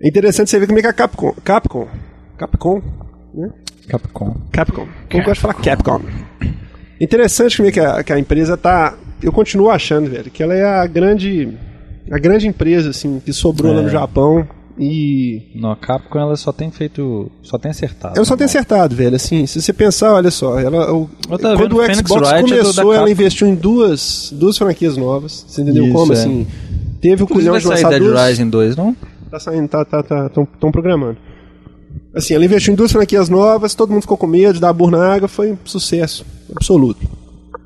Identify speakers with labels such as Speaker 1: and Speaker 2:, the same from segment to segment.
Speaker 1: É interessante você ver como é que a Capcom. Capcom. Capcom. Né?
Speaker 2: Capcom.
Speaker 1: Capcom. Eu gosto de falar Capcom. Interessante como é que a, que a empresa tá. Eu continuo achando, velho, que ela é a grande. A grande empresa, assim, que sobrou lá no
Speaker 2: É.
Speaker 1: Japão. E.
Speaker 2: Não, a Capcom ela só tem feito. Só tem acertado.
Speaker 1: Ela só tem acertado, velho. Assim, se você pensar, olha só, ela, o- quando
Speaker 2: vendo
Speaker 1: o
Speaker 2: Phoenix
Speaker 1: Xbox
Speaker 2: Wright é
Speaker 1: começou, ela investiu em duas, duas franquias novas. Você entendeu
Speaker 2: Isso,
Speaker 1: como?
Speaker 2: é.
Speaker 1: Assim, teve o
Speaker 2: Inclusive
Speaker 1: culhão
Speaker 2: vai
Speaker 1: de lançar
Speaker 2: Dead
Speaker 1: duas.
Speaker 2: Rising 2, não?
Speaker 1: Tá saindo, tá, tá, tá, tão, programando. Assim, ela investiu em duas franquias novas, todo mundo ficou com medo de dar burro na água, foi um sucesso absoluto.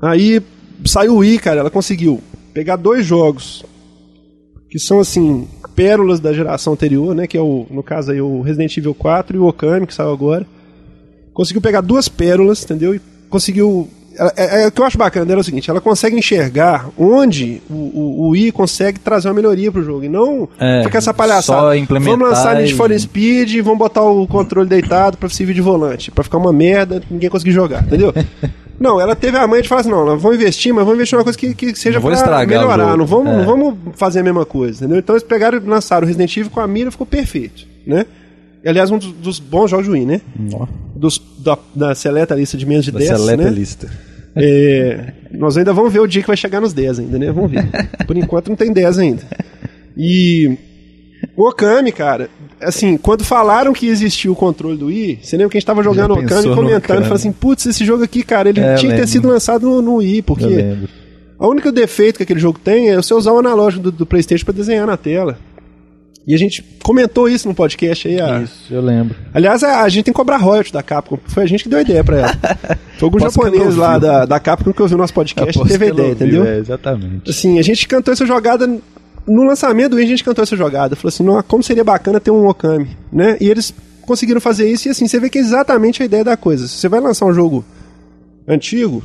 Speaker 1: Aí saiu o Wii, cara, ela conseguiu pegar dois jogos que são assim, pérolas da geração anterior, né, que é o, no caso aí o Resident Evil 4 e o Okami que saiu agora. Conseguiu pegar duas pérolas, entendeu? E conseguiu ela- é, é, o que eu acho bacana dela é o seguinte, ela consegue enxergar onde o, o, o Wii consegue trazer uma melhoria pro jogo e não
Speaker 2: É,
Speaker 1: ficar essa palhaçada.
Speaker 2: só implementar
Speaker 1: Vamos lançar Need for Speed e vamos botar o controle deitado pra servir de volante, pra ficar uma merda, ninguém conseguir jogar, entendeu? Não, ela teve a manha de falar assim, não, nós vamos investir, mas vamos investir em uma coisa que, que seja
Speaker 2: Não
Speaker 1: pra melhorar, não vamos,
Speaker 2: É.
Speaker 1: não vamos fazer a mesma coisa, entendeu? Então eles pegaram e lançaram o Resident Evil com a mira, ficou perfeito, né? Aliás, um dos, dos bons jogos do Wii, né? Dos, da, da seleta lista de menos de
Speaker 2: Da
Speaker 1: 10,
Speaker 2: seleta
Speaker 1: né?
Speaker 2: lista.
Speaker 1: É, nós ainda vamos ver o dia que vai chegar nos 10 ainda, né? Vamos ver. Por enquanto não tem 10 ainda. E o Okami, cara, assim, quando falaram que existia o controle do Wii, você lembra que a gente tava jogando
Speaker 2: Já
Speaker 1: Okami comentando, falando assim, putz, esse jogo aqui, cara, ele
Speaker 2: É,
Speaker 1: tinha que ter sido lançado no, no Wii, porque a única defeito que aquele jogo tem é você usar o analógico do, do Playstation pra desenhar na tela. E a gente comentou isso no podcast aí. A...
Speaker 2: Isso, eu lembro.
Speaker 1: Aliás, a, a gente tem que cobrar royalty da Capcom. Foi a gente que deu a ideia pra ela. Foi algum japonês lá da, da Capcom que ouviu nosso podcast e teve a ideia, entendeu?
Speaker 2: É, exatamente.
Speaker 1: Assim, a gente cantou essa jogada. No lançamento do Wii, a gente cantou essa jogada. Falou assim, "Nossa, como seria bacana ter um Okami, né? E eles conseguiram fazer isso e assim, você vê que é exatamente a ideia da coisa. Se você vai lançar um jogo antigo,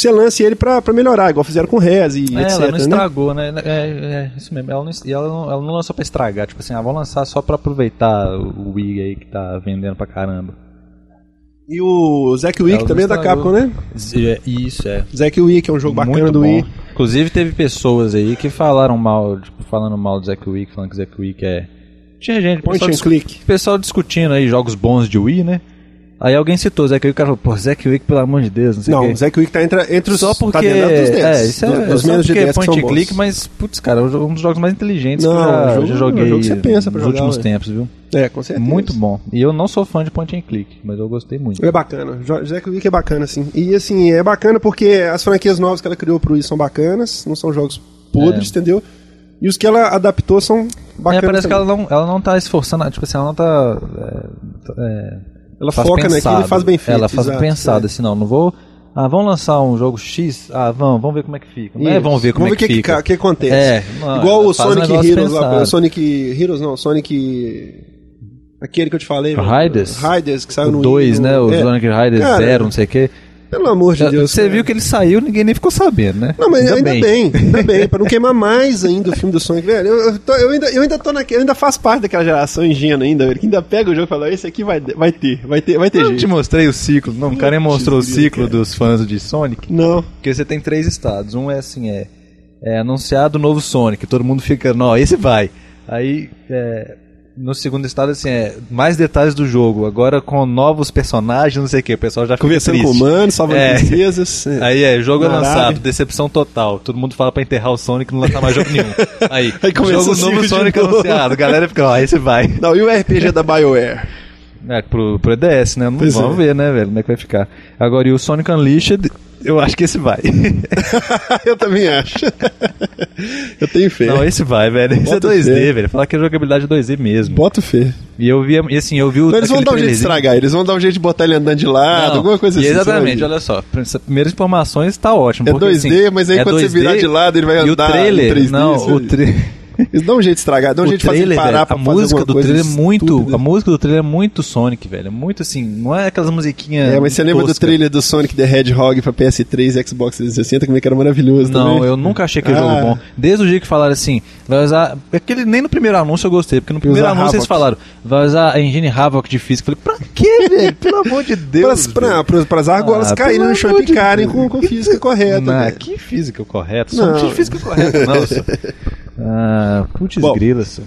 Speaker 1: que você lance ele pra, pra melhorar, igual fizeram com o Rez e
Speaker 2: É,
Speaker 1: etc.
Speaker 2: ela não
Speaker 1: né?
Speaker 2: estragou, né? É, é, isso mesmo. Ela não, ela não, ela não lançou pra estragar. Tipo assim, ah, vamos lançar só pra aproveitar o Wii aí que tá vendendo pra caramba.
Speaker 1: E o Zack Wick também é da. Capcom, né?
Speaker 2: É, Isso, é.
Speaker 1: Zack Wick é um jogo bacana
Speaker 2: Muito
Speaker 1: do
Speaker 2: bom.
Speaker 1: Wii.
Speaker 2: Inclusive teve pessoas aí que falaram mal, tipo, falando mal do Zack Wick, falando que o Zack Wick é. Tinha gente,
Speaker 1: Point
Speaker 2: pessoal,
Speaker 1: and click.
Speaker 2: pessoal discutindo aí jogos bons de Wii, né? Aí alguém citou Zack Wick, o cara falou, pô, Zack Wick, pelo amor de Deus, não sei o
Speaker 1: Não, o Zack Wick tá entre, entre os
Speaker 2: Só porque.
Speaker 1: tá dos 10.
Speaker 2: é, isso é,
Speaker 1: dos
Speaker 2: só
Speaker 1: menos de
Speaker 2: porque
Speaker 1: 10
Speaker 2: é
Speaker 1: que
Speaker 2: point and click, mas, putz, cara, é um dos jogos mais inteligentes
Speaker 1: Não,
Speaker 2: que eu
Speaker 1: jogo-
Speaker 2: já
Speaker 1: é
Speaker 2: joguei
Speaker 1: jogo que você pensa pra
Speaker 2: nos
Speaker 1: jogar,
Speaker 2: últimos
Speaker 1: ué.
Speaker 2: tempos, viu?
Speaker 1: É, com certeza.
Speaker 2: Muito bom. E eu não sou fã de point and click, mas eu gostei muito.
Speaker 1: É bacana. Zack Wick é bacana, assim. E assim, é bacana porque as franquias novas que ela criou pro Wii são bacanas, não são jogos podres, entendeu? E os que ela adaptou são
Speaker 2: É,
Speaker 1: bacanas.
Speaker 2: parece que
Speaker 1: também.
Speaker 2: ela não, ela não tá esforçando, tipo assim, ela não tá. é, é,
Speaker 1: Ela
Speaker 2: faz
Speaker 1: foca naquilo
Speaker 2: pensado.
Speaker 1: e faz bem feito.
Speaker 2: Ela faz
Speaker 1: exato,
Speaker 2: pensado,
Speaker 1: é.
Speaker 2: assim, não, não vou. Ah, vamos lançar um jogo X? Ah, vamos, vamos ver como é que fica. Não é, vamos ver como
Speaker 1: vamos
Speaker 2: é que,
Speaker 1: ver o
Speaker 2: fica.
Speaker 1: que, que acontece.
Speaker 2: É,
Speaker 1: Igual o
Speaker 2: um
Speaker 1: Sonic
Speaker 2: negócio
Speaker 1: Heroes lá,
Speaker 2: pensado.
Speaker 1: o Sonic Heroes não, Sonic aquele que eu te falei.
Speaker 2: Riders?
Speaker 1: Riders que saiu
Speaker 2: O
Speaker 1: no
Speaker 2: 2,
Speaker 1: Wii,
Speaker 2: né? O
Speaker 1: é.
Speaker 2: Sonic Riders
Speaker 1: Cara,
Speaker 2: 0, não sei o quê.
Speaker 1: Pelo amor de Deus.
Speaker 2: Você
Speaker 1: cara.
Speaker 2: viu que ele saiu, ninguém nem ficou sabendo, né?
Speaker 1: Não, mas ainda, bem. ainda bem, pra não queimar mais ainda o filme do Sonic, velho. Eu, eu, tô- eu ainda, eu ainda tô naquele, eu ainda faço parte daquela geração ingênua ainda, velho, que ainda pega o jogo e fala, esse aqui vai, vai ter, vai ter, vai ter
Speaker 2: Eu não
Speaker 1: jeito.
Speaker 2: te mostrei o ciclo. Não, o cara nem mostrou o ciclo
Speaker 1: cara.
Speaker 2: dos fãs de Sonic.
Speaker 1: Não.
Speaker 2: Porque você tem três estados. Um é assim, é, é anunciado o novo Sonic, todo mundo fica, não, esse vai. Aí, é, no segundo estado, assim, é mais detalhes do jogo. Agora com novos personagens, não sei o que, o pessoal já fica
Speaker 1: Conversando
Speaker 2: triste.
Speaker 1: com o mano, salvando
Speaker 2: É.
Speaker 1: princesas. é.
Speaker 2: Aí é, jogo é lançado, decepção total. Todo mundo fala pra enterrar o Sonic e não lançar mais jogo nenhum. Aí,
Speaker 1: Aí
Speaker 2: jogo novo Sonic
Speaker 1: novo.
Speaker 2: anunciado. A galera fica, ó, esse vai.
Speaker 1: Não, e o RPG da BioWare?
Speaker 2: É, pro, pro EDS, né? Não,
Speaker 1: Pois
Speaker 2: vamos
Speaker 1: é.
Speaker 2: ver, né, velho, como é que vai ficar. Agora, e o Sonic Unleashed, eu acho que esse vai.
Speaker 1: eu também acho. eu tenho fé.
Speaker 2: Não, esse vai, velho. Esse
Speaker 1: Bota
Speaker 2: é 2D,
Speaker 1: fé.
Speaker 2: velho. Falar que é jogabilidade 2D mesmo.
Speaker 1: Boto fé.
Speaker 2: E eu vi, e assim, eu vi o.
Speaker 1: Não, eles vão dar um jeito de estragar, eles vão dar um jeito de botar ele andando de lado,
Speaker 2: Não,
Speaker 1: alguma coisa assim.
Speaker 2: Exatamente,
Speaker 1: você
Speaker 2: olha só. Primeiras informações tá ótimo.
Speaker 1: É
Speaker 2: porque,
Speaker 1: 2D,
Speaker 2: assim,
Speaker 1: mas aí
Speaker 2: é
Speaker 1: quando você
Speaker 2: 2D,
Speaker 1: virar de lado, ele vai
Speaker 2: E o
Speaker 1: andar
Speaker 2: trailer,
Speaker 1: 3D,
Speaker 2: não,
Speaker 1: você-
Speaker 2: o trailer.
Speaker 1: Eles dão um jeito de estragar, dão um jeito de fazer
Speaker 2: trailer,
Speaker 1: parar
Speaker 2: velho,
Speaker 1: pra
Speaker 2: a
Speaker 1: fazer
Speaker 2: música do trailer é muito,
Speaker 1: estúpida.
Speaker 2: a música do trailer é muito Sonic, velho. É muito assim, não é aquelas musiquinhas
Speaker 1: É, mas você lembra do trailer do Sonic the Hedgehog pra PS3 e Xbox 360, como é que era maravilhoso
Speaker 2: Não,
Speaker 1: também?
Speaker 2: eu nunca achei aquele
Speaker 1: Ah.
Speaker 2: jogo bom. Desde o dia que falaram assim, vai usar. Aquele, nem no primeiro anúncio eu gostei, porque no primeiro anúncio eles
Speaker 1: Havoc.
Speaker 2: falaram, vai usar a engine Havoc de física. Eu falei, pra quê, velho? Pelo amor de Deus.
Speaker 1: Pras, pra, pras, pras argolas
Speaker 2: Ah,
Speaker 1: caírem no chão e picarem com, com física correta.
Speaker 2: Não, que física correta? Só
Speaker 1: Não.
Speaker 2: não de física correta, não. Ah, putz
Speaker 1: Bom.
Speaker 2: grila, só.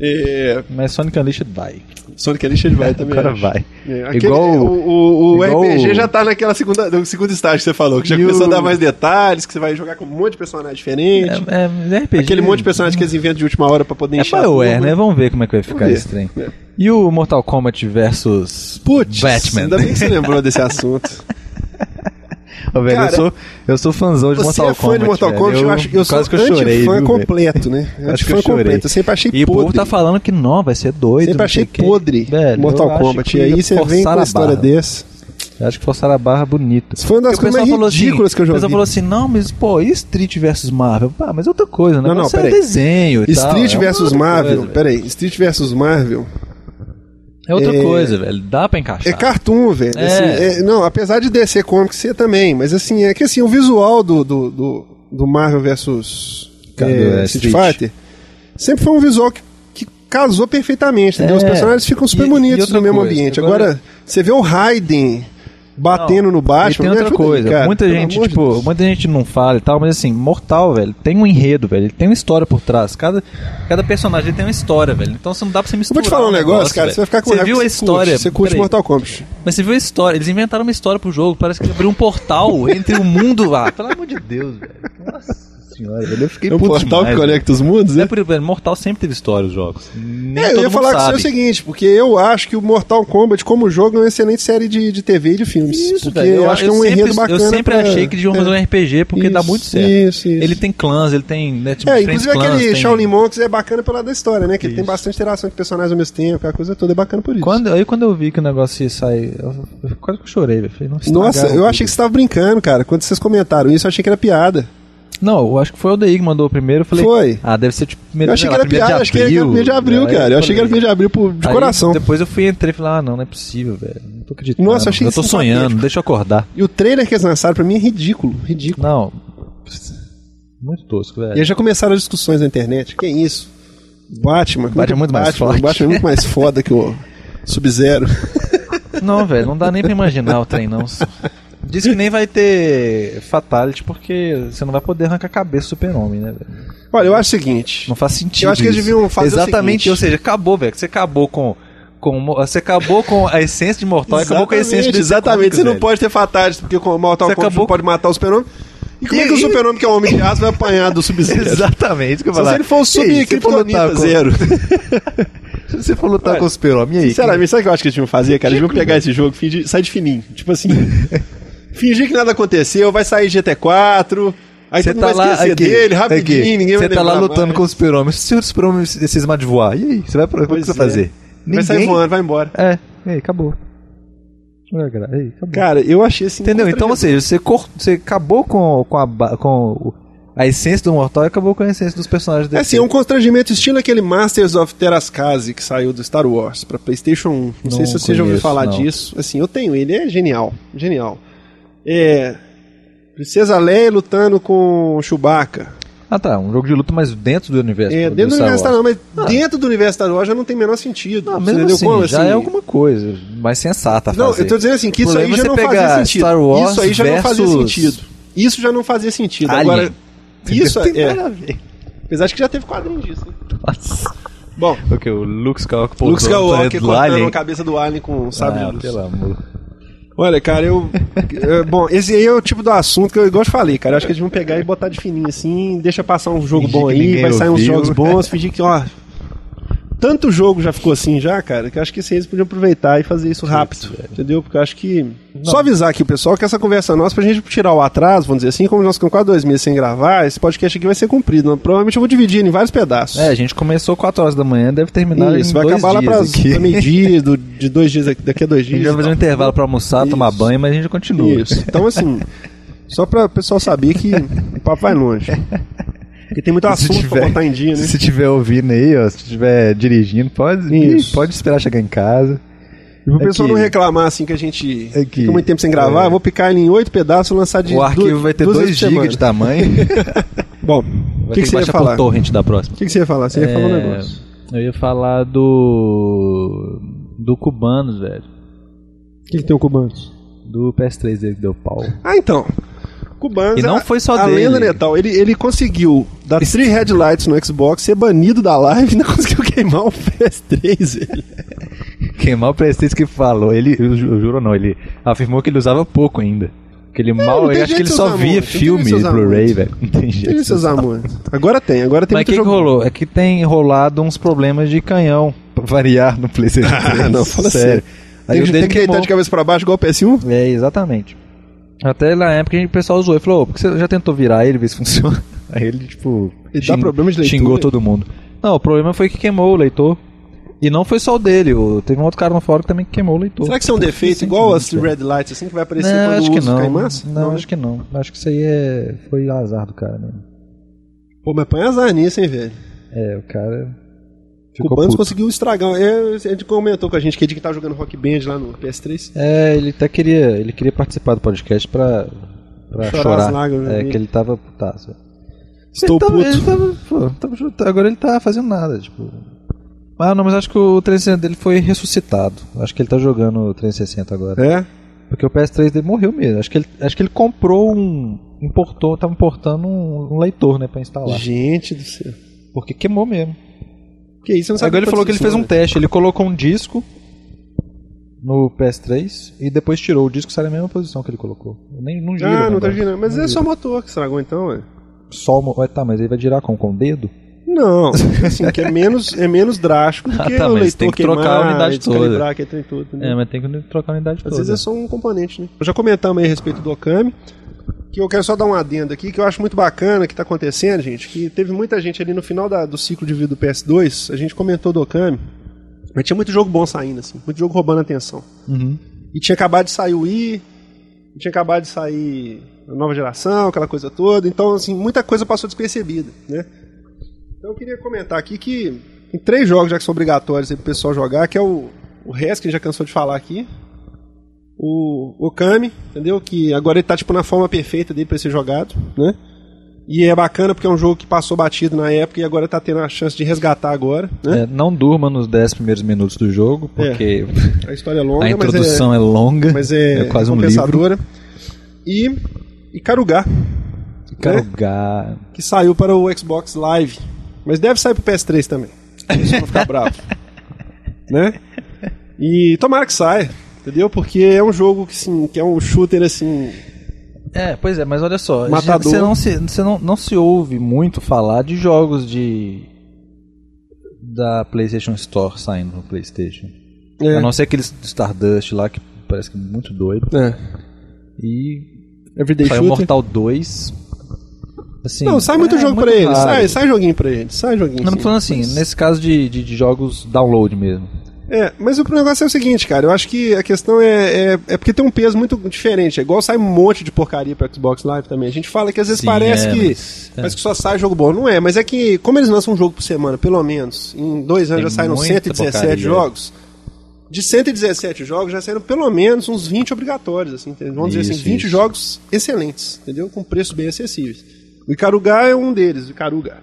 Speaker 1: É,
Speaker 2: Mas Sonic Unleashed vai.
Speaker 1: Sonic Unleashed vai também.
Speaker 2: Agora vai.
Speaker 1: É, aquele-
Speaker 2: Igual-
Speaker 1: o, o, o
Speaker 2: igual
Speaker 1: RPG já tá naquela segunda, no segundo estágio que você falou, que já começou a dar mais detalhes, que você vai jogar com um monte de personagem diferente.
Speaker 2: É, é, RPG.
Speaker 1: Aquele monte de personagem que eles inventam de última hora pra poder
Speaker 2: É
Speaker 1: encher. a
Speaker 2: BioWare, né? Vamos ver como é que vai ficar esse trem.
Speaker 1: É.
Speaker 2: E o Mortal Kombat versus
Speaker 1: Putz,
Speaker 2: Batman?
Speaker 1: ainda bem que você lembrou desse assunto.
Speaker 2: Velho,
Speaker 1: Cara,
Speaker 2: eu, sou, eu sou fãzão de
Speaker 1: Você
Speaker 2: Mortal
Speaker 1: é fã
Speaker 2: Kombat.
Speaker 1: de Mortal. Kombat, eu, acho eu sou
Speaker 2: que eu chorei.
Speaker 1: anti-fã
Speaker 2: viu,
Speaker 1: completo, né?
Speaker 2: Acho que eu chorei.
Speaker 1: completo. Eu sempre achei
Speaker 2: E o
Speaker 1: podre.
Speaker 2: povo tá falando que não, vai ser doido.
Speaker 1: Sempre achei
Speaker 2: o
Speaker 1: podre
Speaker 2: Velho,
Speaker 1: Mortal Kombat. E aí você vem com uma história dessa.
Speaker 2: Eu acho que forçaram a barra bonita.
Speaker 1: Isso foi uma das
Speaker 2: Porque o
Speaker 1: coisas mais
Speaker 2: assim,
Speaker 1: ridículas que eu já
Speaker 2: O pessoal falou assim, não, mas pô, e Street vs Marvel? Pá, mas é outra coisa, né?
Speaker 1: Não, não,
Speaker 2: é
Speaker 1: peraí.
Speaker 2: desenho e tal.
Speaker 1: Street
Speaker 2: é uma
Speaker 1: vs
Speaker 2: outra
Speaker 1: Marvel.
Speaker 2: coisa,
Speaker 1: Peraí, Street vs Marvel
Speaker 2: É outra
Speaker 1: É-
Speaker 2: coisa, velho. Dá pra encaixar.
Speaker 1: é cartoon, velho.
Speaker 2: É.
Speaker 1: Assim, é- não, apesar de DC Comics ser também, mas assim, é que assim, o visual do, do, do, do Marvel vs
Speaker 2: Cadê,
Speaker 1: é,
Speaker 2: é,
Speaker 1: Street? Fighter sempre foi um visual que, que casou perfeitamente, entendeu?
Speaker 2: É.
Speaker 1: Os personagens ficam super bonitos no mesmo
Speaker 2: coisa,
Speaker 1: ambiente.
Speaker 2: agora-
Speaker 1: Agora, você vê o Raiden batendo no
Speaker 2: E
Speaker 1: Batman,
Speaker 2: tem outra
Speaker 1: ajuda aí,
Speaker 2: coisa,
Speaker 1: cara,
Speaker 2: muita gente, tipo,
Speaker 1: Deus.
Speaker 2: muita gente não fala e tal, mas assim, Mortal, velho, tem um enredo, velho, ele tem uma história por trás. Cada, cada personagem tem uma história, velho. Então você não dá pra você
Speaker 1: Eu
Speaker 2: misturar.
Speaker 1: vou te falar um negócio, cara,
Speaker 2: velho.
Speaker 1: você vai ficar com
Speaker 2: Você viu a
Speaker 1: você
Speaker 2: história?
Speaker 1: Curte, você curte
Speaker 2: Peraí.
Speaker 1: Mortal Kombat.
Speaker 2: Mas você viu a história? Eles inventaram uma história pro jogo, parece que abriu um portal entre o mundo lá. Pelo amor de Deus, velho. Nossa senhora, velho, eu fiquei
Speaker 1: É um
Speaker 2: puto
Speaker 1: portal
Speaker 2: demais,
Speaker 1: que conecta os mundos, né?
Speaker 2: É por Mortal sempre teve história os jogos. Nem
Speaker 1: É, eu ia falar com você
Speaker 2: sabe.
Speaker 1: o seguinte, porque eu acho que o Mortal Kombat, como jogo, é uma excelente série de, de TV e de filmes.
Speaker 2: Isso,
Speaker 1: porque
Speaker 2: velho.
Speaker 1: eu acho que é um
Speaker 2: sempre,
Speaker 1: enredo bacana.
Speaker 2: Eu sempre
Speaker 1: pra-
Speaker 2: achei que deviam fazer um. RPG porque dá
Speaker 1: Isso,
Speaker 2: muito certo.
Speaker 1: Isso, isso.
Speaker 2: Ele tem clãs, ele tem. Né, tipo,
Speaker 1: É, inclusive
Speaker 2: clãs,
Speaker 1: aquele
Speaker 2: tem-
Speaker 1: Shaolin Monks é bacana pela da história, né? Que ele tem bastante interação de personagens ao mesmo tempo, aquela coisa toda é bacana por isso.
Speaker 2: Quando, aí quando eu vi que o negócio ia sair, eu, eu quase que eu chorei, velho. Não,
Speaker 1: Nossa, eu achei que você tava brincando, cara. Quando vocês comentaram isso, eu achei que era piada.
Speaker 2: Não, eu acho que foi o Daí que mandou primeiro. Eu falei,
Speaker 1: Foi.
Speaker 2: Ah, deve ser tipo. Primeiro,
Speaker 1: Eu achei que era
Speaker 2: primeiro
Speaker 1: piada,
Speaker 2: de
Speaker 1: acho que era primeiro de abril,
Speaker 2: Aí
Speaker 1: cara. Eu achei que era primeiro de abril por- de
Speaker 2: Aí,
Speaker 1: coração.
Speaker 2: Depois eu fui entrei e falei, ah, não, não é possível, velho. Não tô acreditando.
Speaker 1: Nossa, eu achei
Speaker 2: Eu tô sonhando, deixa eu acordar.
Speaker 1: E o trailer que eles lançaram pra mim é ridículo, ridículo.
Speaker 2: Não. Muito tosco, velho.
Speaker 1: E aí já começaram as discussões na internet. Que isso? Batman.
Speaker 2: Batman é muito mais
Speaker 1: Batman?
Speaker 2: forte.
Speaker 1: Batman é muito mais foda que o Sub-Zero.
Speaker 2: Não, velho, não dá nem pra imaginar o trem, não. Diz que nem vai ter Fatality porque você não vai poder arrancar a cabeça do super-homem, né, velho?
Speaker 1: Olha, eu acho o seguinte.
Speaker 2: Não faz sentido.
Speaker 1: Eu acho que eles deviam fazer
Speaker 2: Exatamente, ou seja, acabou, velho. Você acabou com. com você acabou com a essência de Mortal e acabou com a essência de
Speaker 1: Exatamente, você não pode ter fatalities, porque com o Mortal
Speaker 2: Você
Speaker 1: Kombat
Speaker 2: acabou-
Speaker 1: pode matar o super-homem. E como é
Speaker 2: E-
Speaker 1: que o super-homem, que é um homem de aço, vai apanhar do Sub-Zero?
Speaker 2: Exatamente, que eu falar.
Speaker 1: se ele for o sub-kryptonita
Speaker 2: lutar com-
Speaker 1: zero.
Speaker 2: Se você for lutar
Speaker 1: Olha,
Speaker 2: com o super-homem, e aí?
Speaker 1: Sinceramente, sabe o que eu acho que eles deviam fazer, cara? Eles deviam pegar esse jogo e sair de fininho. Tipo assim, fingir que nada aconteceu, vai sair GT4, aí
Speaker 2: Você tá lá aqui,
Speaker 1: dele, rapidinho,
Speaker 2: aqui.
Speaker 1: ninguém
Speaker 2: Você tá lá lutando
Speaker 1: mais.
Speaker 2: com o super-homem. Se o super-homem cismar de voar, e aí? Você vai pra, o que você vai
Speaker 1: é.
Speaker 2: fazer?
Speaker 1: Vai sair voando, vai embora.
Speaker 2: É, e aí, acabou. Aí, acabou.
Speaker 1: Cara, eu achei assim...
Speaker 2: Entendeu? Então, ou seja, você, cor- você acabou com, com, a, com a essência do Mortal e acabou com a essência dos personagens
Speaker 1: É
Speaker 2: dele.
Speaker 1: assim, é um constrangimento estilo aquele Masters of Terascase que saiu do Star Wars pra Playstation 1. Não, sei
Speaker 2: Não
Speaker 1: se você já ouviu
Speaker 2: conheço,
Speaker 1: falar
Speaker 2: não.
Speaker 1: disso. Assim, eu tenho ele, é genial. Genial. É. Princesa Leia lutando com Chewbacca.
Speaker 2: Ah, tá. Um jogo de luta, mas dentro do universo.
Speaker 1: É,
Speaker 2: do
Speaker 1: dentro do
Speaker 2: Star
Speaker 1: universo Star
Speaker 2: Wars.
Speaker 1: Wars, mas dentro do universo Star Wars já não tem o menor sentido.
Speaker 2: Não, mesmo assim,
Speaker 1: como,
Speaker 2: já
Speaker 1: assim?
Speaker 2: é alguma coisa mais sensata
Speaker 1: Não,
Speaker 2: fazer.
Speaker 1: eu tô dizendo assim, que isso aí já
Speaker 2: é
Speaker 1: não fazia sentido.
Speaker 2: Star Wars
Speaker 1: isso aí já não fazia sentido. Isso já não fazia sentido.
Speaker 2: Alien.
Speaker 1: Agora, isso
Speaker 2: Não tem
Speaker 1: é.
Speaker 2: nada a ver.
Speaker 1: Apesar de que já teve quadrinho disso. Né?
Speaker 2: Nossa.
Speaker 1: Bom,
Speaker 2: O que? O Luke Skywalker
Speaker 1: Luke Skywalker
Speaker 2: do
Speaker 1: cortando a cabeça do Alien com um sabre
Speaker 2: ah,
Speaker 1: de luz.
Speaker 2: pelo amor.
Speaker 1: Olha, cara, eu. é, bom, esse aí é o tipo do assunto que eu igual eu falei, cara. Eu acho que eles vão pegar e botar de fininho assim, deixa passar um jogo
Speaker 2: Fingir
Speaker 1: bom aí, vai sair uns jogos bons, fingir que, ó. Tanto jogo já ficou assim já, cara, que acho que eles podiam aproveitar e fazer isso rápido,
Speaker 2: velho.
Speaker 1: entendeu? Porque eu acho que. Só avisar aqui o pessoal que essa conversa nossa, pra gente tirar o atraso, vamos dizer assim, como nós ficamos quase dois meses sem gravar, esse podcast aqui vai ser cumprido. né? Provavelmente eu vou dividir em vários pedaços.
Speaker 2: É, a gente começou 4 horas da manhã, deve terminar
Speaker 1: Isso,
Speaker 2: em
Speaker 1: vai acabar lá pra, pra meio-dia, do- de dois dias aqui- daqui a dois
Speaker 2: A
Speaker 1: dias.
Speaker 2: gente vai fazer um intervalo pra almoçar,
Speaker 1: Isso.
Speaker 2: tomar banho, mas a gente continua.
Speaker 1: Isso. Então, assim, só pra o pessoal saber que o papo vai longe. Porque tem muito assunto
Speaker 2: tiver-
Speaker 1: pra botar em dia, né?
Speaker 2: Se tiver ouvindo aí, ó, se tiver dirigindo, pode,
Speaker 1: Isso.
Speaker 2: pode esperar chegar em casa.
Speaker 1: E pro pessoal não reclamar, assim, que a gente
Speaker 2: Aqui.
Speaker 1: fica muito tempo sem gravar,
Speaker 2: É.
Speaker 1: eu vou picar ele em oito pedaços e lançar de
Speaker 2: o arquivo
Speaker 1: duas-
Speaker 2: vai ter
Speaker 1: duas
Speaker 2: 2
Speaker 1: vezes por
Speaker 2: GB de tamanho.
Speaker 1: Bom, o
Speaker 2: Vai
Speaker 1: que,
Speaker 2: ter
Speaker 1: que,
Speaker 2: que
Speaker 1: você ia falar?
Speaker 2: torrent da próxima.
Speaker 1: O que, que você ia falar? Você ia falar um
Speaker 2: É,
Speaker 1: negócio.
Speaker 2: Eu ia falar do. Do Cubanos, velho.
Speaker 1: O que, que tem o Cubanos?
Speaker 2: Do PS3 dele que deu pau.
Speaker 1: Ah, então.
Speaker 2: E não foi só
Speaker 1: a
Speaker 2: dele.
Speaker 1: lenda letal. Ele, ele conseguiu dar three headlights no Xbox, ser banido da live e ainda conseguiu queimar o PS3, velho.
Speaker 2: Queimar o Prestige que falou. Ele, juro não, ele afirmou que ele usava pouco ainda. Que ele mal, eu acho que ele só via filme
Speaker 1: de
Speaker 2: Blu-ray, velho. Não tem jeito.
Speaker 1: Tem
Speaker 2: usar.
Speaker 1: amores. Agora tem, agora tem
Speaker 2: Mas o que, que rolou? É que tem rolado uns problemas de canhão, pra variar no PlayStation 3.
Speaker 1: Ah, não, fala sério.
Speaker 2: Aí
Speaker 1: Tem,
Speaker 2: o
Speaker 1: que-
Speaker 2: dele
Speaker 1: tem que deitar de cabeça pra baixo igual o PS1?
Speaker 2: É, exatamente. Até na época o pessoal zoou e falou, "Ô, por que você já tentou virar ele, ver se funciona? Aí ele, tipo,
Speaker 1: Ele dá problema de leitura?
Speaker 2: xingou todo mundo. Não, o problema foi que queimou o leitor. E não foi só o dele, o- teve um outro cara no fórum que também queimou o leitor.
Speaker 1: Será que isso é um defeito igual as red lights, assim, que vai aparecer
Speaker 2: Não,
Speaker 1: quando
Speaker 2: acho
Speaker 1: o
Speaker 2: que não.
Speaker 1: massa?
Speaker 2: Não,
Speaker 1: né?
Speaker 2: acho que não. Acho que isso aí é... foi azar do cara mesmo.
Speaker 1: Pô, mas põe azar nisso, hein, velho.
Speaker 2: É, o cara ficou
Speaker 1: Cubanos
Speaker 2: puto.
Speaker 1: conseguiu estragar. É, a gente comentou com a gente que ele que tá jogando Rock Band lá no PS3.
Speaker 2: É, ele até queria, ele queria participar do podcast pra, pra
Speaker 1: Chorar
Speaker 2: chorar.
Speaker 1: as lágrimas
Speaker 2: é,
Speaker 1: dele.
Speaker 2: que ele tava putaço.
Speaker 1: Estou
Speaker 2: ele tava,
Speaker 1: puto.
Speaker 2: Ele tava, pô, tava agora ele tá fazendo nada, tipo. Ah, não, mas acho que o 360 dele foi ressuscitado. Acho que ele tá jogando o 360 agora.
Speaker 1: É?
Speaker 2: Porque o PS3 dele morreu mesmo. Acho que ele, acho que ele comprou um. Importou, tava importando um, um leitor, né, pra instalar.
Speaker 1: Gente do céu.
Speaker 2: Porque queimou mesmo.
Speaker 1: Que isso, não sabe
Speaker 2: Agora ele falou que ele fez um teste. Ele colocou um disco no PS3 e depois tirou o disco, sai na mesma posição que ele colocou. Nem, não gira.
Speaker 1: Ah, não tá girando. Mas
Speaker 2: Não
Speaker 1: é
Speaker 2: gira.
Speaker 1: só motor que estragou então, ué.
Speaker 2: Só uma... Ué, tá, mas ele vai girar com, com o dedo?
Speaker 1: Não, assim, que é menos, é menos drástico do
Speaker 2: Ah,
Speaker 1: que
Speaker 2: tá,
Speaker 1: o leitor
Speaker 2: tem que trocar
Speaker 1: queimar,
Speaker 2: a unidade toda.
Speaker 1: trem todo, entendeu?
Speaker 2: É, mas tem que trocar a unidade
Speaker 1: Às
Speaker 2: toda.
Speaker 1: vezes é só um componente, né? Já comentamos aí a respeito do Okami, que eu quero só dar um adendo aqui, que eu acho muito bacana que tá acontecendo, gente, que teve muita gente ali no final da- do ciclo de vida do PS2, a gente comentou do Okami, mas tinha muito jogo bom saindo, assim, muito jogo roubando a atenção.
Speaker 2: Uhum.
Speaker 1: E tinha acabado de sair o Wii, tinha acabado de sair a nova geração, aquela coisa toda, então, assim, muita coisa passou despercebida, né? Então eu queria comentar aqui que tem três jogos já que são obrigatórios aí pro pessoal jogar, que é o, o Res, que a gente já cansou de falar aqui, o Okami, entendeu? Que agora ele tá tipo na forma perfeita dele para ser jogado, né? E é bacana porque é um jogo que passou batido na época e agora tá tendo a chance de resgatar agora, né?
Speaker 2: É, não durma nos 10 primeiros minutos do jogo, porque
Speaker 1: A história é longa,
Speaker 2: a introdução é, longa,
Speaker 1: mas é,
Speaker 2: é quase um livro.
Speaker 1: E e Karugá,
Speaker 2: Carugar.
Speaker 1: que saiu para o Xbox Live, mas deve sair pro PS3 também. Isso não ficar bravo. Né? E tomara que saia, entendeu? Porque é um jogo que, sim, que é um shooter assim,
Speaker 2: É, pois é, mas olha só,
Speaker 1: Matador.
Speaker 2: você não se, você não, não se ouve muito falar de jogos de da PlayStation Store saindo no PlayStation.
Speaker 1: É.
Speaker 2: A não ser aqueles Stardust lá que parece que é muito doido.
Speaker 1: é,
Speaker 2: E
Speaker 1: Everyday
Speaker 2: saiu
Speaker 1: Shooter.
Speaker 2: Mortal 2. Assim,
Speaker 1: Não, sai muito
Speaker 2: é
Speaker 1: jogo
Speaker 2: muito
Speaker 1: pra ele.
Speaker 2: raro.
Speaker 1: Sai, sai joguinho pra ele. Sai joguinho.
Speaker 2: Não,
Speaker 1: sim.
Speaker 2: tô falando assim,
Speaker 1: Mas-
Speaker 2: nesse caso de, de, de jogos download mesmo.
Speaker 1: É, mas o negócio é o seguinte, cara. Eu acho que a questão é, é, é porque tem um peso muito diferente. É igual sai um monte de porcaria pro Xbox Live também. A gente fala que às vezes
Speaker 2: Sim,
Speaker 1: parece
Speaker 2: é,
Speaker 1: que.
Speaker 2: mas- é.
Speaker 1: Parece que só sai jogo bom. Não é, mas é que, como eles lançam um jogo por semana, pelo menos, em dois anos
Speaker 2: Tem
Speaker 1: já saíram
Speaker 2: muita
Speaker 1: 117
Speaker 2: porcaria.
Speaker 1: jogos. De 117 jogos, já saíram pelo menos uns 20 obrigatórios, assim? Vamos dizer
Speaker 2: Isso,
Speaker 1: assim, 20
Speaker 2: isso.
Speaker 1: jogos excelentes, entendeu? Com preços bem acessíveis. O Icaruga é um deles, o Icaruga.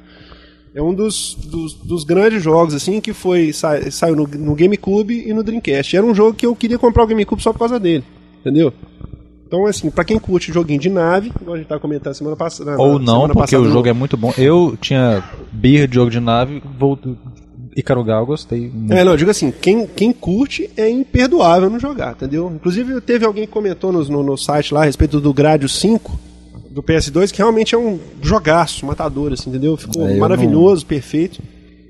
Speaker 1: É um dos, dos, dos grandes jogos, assim, que foi sa- saiu no, no GameCube e no Dreamcast. Era um jogo que eu queria comprar o GameCube só por causa dele, entendeu? Então, assim, pra quem curte joguinho de nave, igual a gente tava comentando semana passada.
Speaker 2: Ou não, porque o jogo é muito bom. Eu tinha birra de jogo de nave, volto. Icarugal, gostei muito.
Speaker 1: É, não, eu digo assim, quem, quem curte é imperdoável não jogar, entendeu? Inclusive, teve alguém que comentou no, no, no site lá a respeito do Gradius 5 do PS2, que realmente é um jogaço, matador, assim, entendeu? Ficou
Speaker 2: É,
Speaker 1: maravilhoso, perfeito.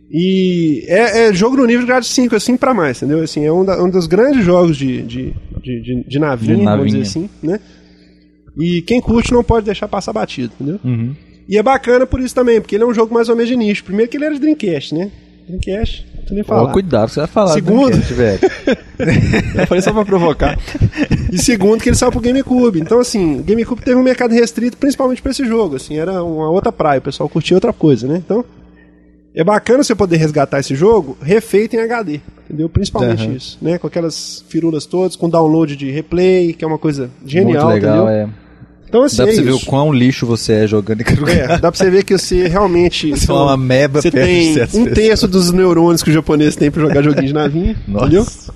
Speaker 1: E é, é jogo no nível de Gradius 5, assim, pra mais, entendeu? Assim, é um, da- um dos grandes jogos de, de, de, de, de navinha,
Speaker 2: De
Speaker 1: vamos dizer assim, né? E quem curte não pode deixar passar batido, entendeu?
Speaker 2: Uhum.
Speaker 1: E é bacana por isso também, porque ele é um jogo mais ou menos de nicho. Primeiro que ele era de Dreamcast, né? Dreamcast, tô nem falar.
Speaker 2: cuidado, você vai falar.
Speaker 1: Segundo-
Speaker 2: Dreamcast, velho.
Speaker 1: Eu falei só pra provocar. E segundo, que ele saiu pro GameCube. Então, assim, o GameCube teve um mercado restrito, principalmente pra esse jogo. Assim, era uma outra praia, o pessoal curtia outra coisa, né? Então, é bacana você poder resgatar esse jogo refeito em HD, entendeu? Principalmente
Speaker 2: Aham.
Speaker 1: isso, né? Com aquelas firulas todas, com download de replay, que é uma coisa genial,
Speaker 2: Muito legal,
Speaker 1: entendeu?
Speaker 2: é.
Speaker 1: Então, assim,
Speaker 2: Dá pra
Speaker 1: é
Speaker 2: você ver o
Speaker 1: isso.
Speaker 2: quão lixo você é jogando Icarugal.
Speaker 1: É, dá pra você ver que você realmente.
Speaker 2: Você é uma ameba
Speaker 1: Você tem um terço dos neurônios que o japonês tem pra jogar joguinho de navinha, entendeu?
Speaker 2: Nossa.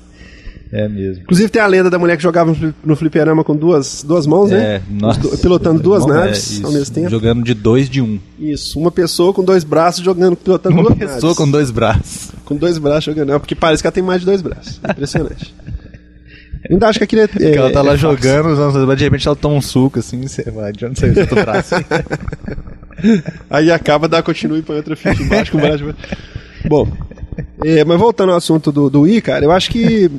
Speaker 2: É mesmo.
Speaker 1: Inclusive tem a lenda da mulher que jogava no fli- no fliperama com duas, duas mãos, né?
Speaker 2: É, nossa.
Speaker 1: Os do- pilotando duas
Speaker 2: é,
Speaker 1: naves
Speaker 2: isso.
Speaker 1: ao mesmo tempo.
Speaker 2: Jogando de dois de um.
Speaker 1: Isso, uma pessoa com dois braços jogando, pilotando
Speaker 2: Uma
Speaker 1: duas
Speaker 2: pessoa
Speaker 1: naves.
Speaker 2: com dois braços.
Speaker 1: Com dois braços jogando. Não, porque parece que ela tem mais de dois braços. Impressionante. Ainda acho que aquele é.
Speaker 2: Que ela tá
Speaker 1: é-
Speaker 2: lá
Speaker 1: é fácil.
Speaker 2: jogando, usando dois, de repente ela toma um suco assim, você vai, de onde saiu o outro braço?
Speaker 1: Aí acaba, dá continue e põe outra ficha embaixo com o braço. Bom, é, mas voltando ao assunto do, do Wii, cara, eu acho que.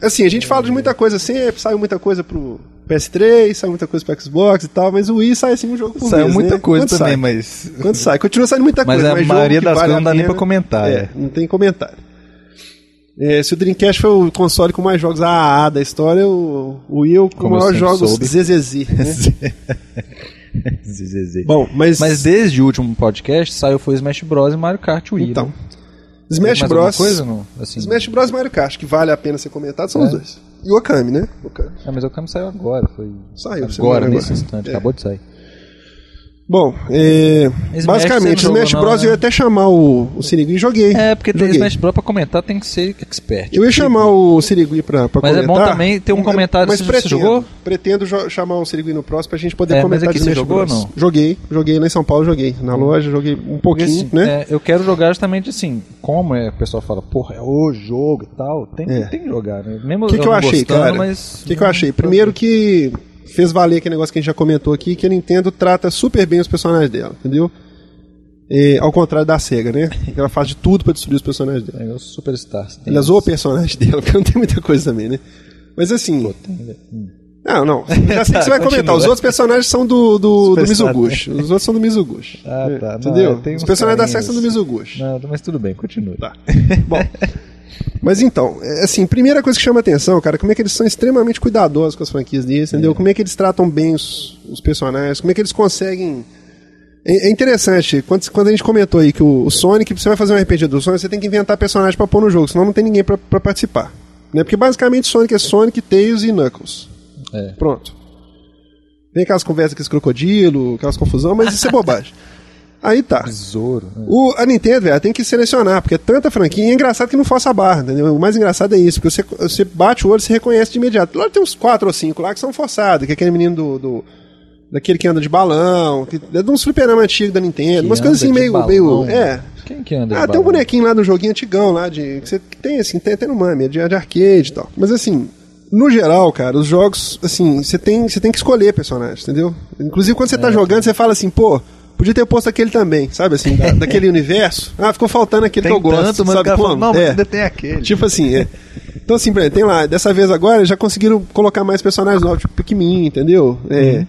Speaker 1: Assim, a gente fala de muita coisa sempre, saiu muita coisa pro PS3, saiu muita coisa pro Xbox e tal, mas o Wii sai assim um jogo por
Speaker 2: Saiu
Speaker 1: vez,
Speaker 2: muita
Speaker 1: né?
Speaker 2: coisa
Speaker 1: Quando
Speaker 2: também,
Speaker 1: sai?
Speaker 2: mas.
Speaker 1: Quando sai, continua saindo muita
Speaker 2: Mas
Speaker 1: coisa.
Speaker 2: a
Speaker 1: jogo
Speaker 2: maioria
Speaker 1: que
Speaker 2: das
Speaker 1: vale
Speaker 2: coisas
Speaker 1: a
Speaker 2: não dá nem pra comentar,
Speaker 1: É,
Speaker 2: é.
Speaker 1: não tem comentário. É, se o Dreamcast foi o console com mais jogos AAA da história, o, Wii é o com maiores jogos
Speaker 2: soube.
Speaker 1: ZZZ. Né?
Speaker 2: ZZZ.
Speaker 1: Bom, mas.
Speaker 2: Mas desde o último podcast saiu foi Smash Bros e Mario Kart Wii.
Speaker 1: Então,
Speaker 2: né?
Speaker 1: Smash Bros.
Speaker 2: coisa, não? Assim,
Speaker 1: Smash Bros e Mario Kart, que vale a pena ser comentado, são
Speaker 2: É.
Speaker 1: os dois. E o Okami, né? Okami.
Speaker 2: Ah, mas o Cam saiu agora, foi
Speaker 1: Saiu,
Speaker 2: agora, nesse
Speaker 1: agora.
Speaker 2: instante,
Speaker 1: É.
Speaker 2: acabou de sair.
Speaker 1: Bom, é,
Speaker 2: Smash
Speaker 1: basicamente,
Speaker 2: você não
Speaker 1: Smash Bros
Speaker 2: não,
Speaker 1: eu ia
Speaker 2: né?
Speaker 1: até chamar o, o Sirigui e joguei.
Speaker 2: É, porque
Speaker 1: joguei.
Speaker 2: Smash Bros pra comentar tem que ser expert.
Speaker 1: Eu ia chamar o Sirigui pra, pra
Speaker 2: Mas é
Speaker 1: comentar.
Speaker 2: bom também ter um comentário,
Speaker 1: Mas
Speaker 2: você- você
Speaker 1: pretendo,
Speaker 2: jogou?
Speaker 1: Pretendo chamar o Sirigui no próximo pra gente poder
Speaker 2: É, mas
Speaker 1: comentar
Speaker 2: aqui
Speaker 1: de
Speaker 2: você
Speaker 1: Smash
Speaker 2: jogou ou
Speaker 1: Bros.
Speaker 2: não?
Speaker 1: Joguei, joguei lá em São Paulo, joguei. Na loja, joguei um pouquinho,
Speaker 2: assim,
Speaker 1: né?
Speaker 2: é, eu quero jogar justamente assim, como é, o pessoal fala, porra, é o jogo e tal, tem,
Speaker 1: É.
Speaker 2: tem que jogar, né? Mesmo
Speaker 1: O que, que eu achei,
Speaker 2: gostando,
Speaker 1: cara?
Speaker 2: mas...
Speaker 1: O que, que eu achei? Primeiro que fez valer aquele negócio que a gente já comentou aqui, que a Nintendo trata super bem os personagens dela, entendeu? É, ao contrário da SEGA, né? Ela faz de tudo pra destruir os personagens dela.
Speaker 2: É, os Superstars. tem
Speaker 1: Aliás, o personagem dela, porque não tem muita coisa também, né? Mas assim.
Speaker 2: Pô, tem, né? Hum.
Speaker 1: Não, não. Já sei que você vai
Speaker 2: Tá,
Speaker 1: comentar. Os outros personagens são do, do, do
Speaker 2: Superstar,
Speaker 1: Mizuguchi. Os outros são do Mizuguchi.
Speaker 2: Ah, tá. Não,
Speaker 1: Entendeu?
Speaker 2: tem
Speaker 1: Os personagens da
Speaker 2: carinhos.
Speaker 1: SEGA são do Mizuguchi.
Speaker 2: Não, mas tudo bem, continua.
Speaker 1: Tá. Bom. Mas então, é, assim, primeira coisa que chama atenção, cara, como é que eles são extremamente cuidadosos com as franquias deles, entendeu? Como é que eles tratam bem os, os personagens, como é que eles conseguem. É, é interessante, quando, quando a gente comentou aí que o, o Sonic, você vai fazer um RPG do Sonic, você tem que inventar personagem pra pôr no jogo, senão não tem ninguém pra, pra participar. Né? Porque basicamente Sonic é Sonic, Tails e Knuckles.
Speaker 2: É.
Speaker 1: Pronto. Vem aquelas conversas com esse crocodilo, aquelas confusão, mas isso é bobagem. Aí tá.
Speaker 2: Besouro. né?
Speaker 1: O, a Nintendo, velho, tem que selecionar, porque é tanta franquia, e é engraçado que não força a barra, entendeu? O mais engraçado é isso, porque você, você bate o olho e você reconhece de imediato. Lá tem uns quatro ou cinco lá que são forçados, que é aquele menino do. do- daquele que anda de balão, que, é de uns fliperama antigos da Nintendo,
Speaker 2: Que
Speaker 1: umas coisas assim meio,
Speaker 2: balão?
Speaker 1: meio. É.
Speaker 2: Quem que anda de
Speaker 1: Ah, tem um bonequinho lá no joguinho antigão lá, de, que, você, que tem assim, tem até no Mami, é de, de arcade e tal. Mas assim, no geral, cara, os jogos, assim, você tem, você tem que escolher personagens, entendeu? Inclusive quando você tá jogando, você fala assim, pô, podia ter posto aquele também, sabe assim, da- daquele universo. Ah, ficou faltando aquele
Speaker 2: Tem
Speaker 1: que eu gosto,
Speaker 2: tanto, mas
Speaker 1: sabe
Speaker 2: fala,
Speaker 1: como?
Speaker 2: não, mas
Speaker 1: É.
Speaker 2: ainda tem aquele.
Speaker 1: Tipo assim, é. Então, assim, tem lá, dessa vez agora já conseguiram colocar mais personagens novos, tipo Pikmin, entendeu? É,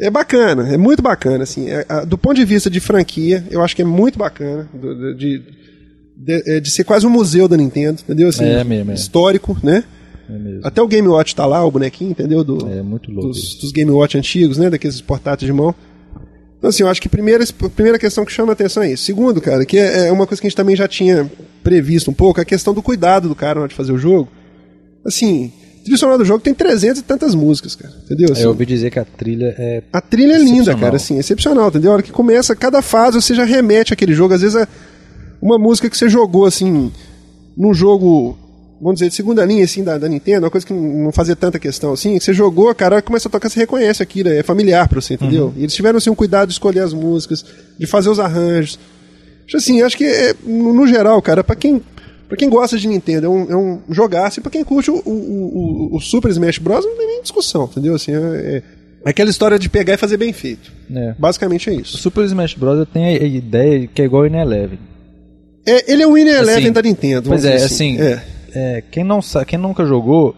Speaker 1: é bacana, é muito bacana, assim. É, a- do ponto de vista de franquia, eu acho que é muito bacana. do- de, de, é, de ser quase um museu da Nintendo, entendeu? Assim,
Speaker 2: É mesmo, é.
Speaker 1: Histórico, né?
Speaker 2: É mesmo.
Speaker 1: Até o Game Watch tá lá, o bonequinho, entendeu? Do,
Speaker 2: É muito louco.
Speaker 1: dos, dos Game Watch antigos, né? Daqueles portáteis de mão. Então, assim, eu acho que primeira, a primeira questão que chama a atenção é isso. Segundo, cara, que é, é uma coisa que a gente também já tinha previsto um pouco, a questão do cuidado do cara na hora de fazer o jogo. Assim, a trilha sonora do jogo tem 300 e tantas músicas, cara. Entendeu? Assim,
Speaker 2: É, eu ouvi dizer que a trilha é.
Speaker 1: a trilha é linda, cara, assim, excepcional, entendeu? A hora que começa, cada fase você já remete àquele jogo. Às vezes é uma música que você jogou, assim, num jogo, vamos dizer, de segunda linha, assim, da, da Nintendo, uma coisa que não fazia tanta questão, assim, você jogou, cara, começa a tocar, você reconhece aquilo, é familiar pra você, entendeu? E eles tiveram, assim, um cuidado de escolher as músicas, de fazer os arranjos. Acho assim, acho que, é, no, geral, cara, pra quem... Pra quem gosta de Nintendo, é um, é um jogaço, e pra quem curte o, o, o, o Super Smash Bros. não tem nem discussão, entendeu? Assim, é, é- aquela história de pegar e fazer bem feito.
Speaker 2: É.
Speaker 1: Basicamente é
Speaker 2: O
Speaker 1: isso.
Speaker 2: Super Smash Bros. tenho a ideia que é igual o In Eleven.
Speaker 1: É, ele é o Winner Eleven
Speaker 2: Assim,
Speaker 1: da Nintendo.
Speaker 2: Pois é,
Speaker 1: dizer
Speaker 2: assim,
Speaker 1: É.
Speaker 2: é, quem, não sabe, quem nunca jogou,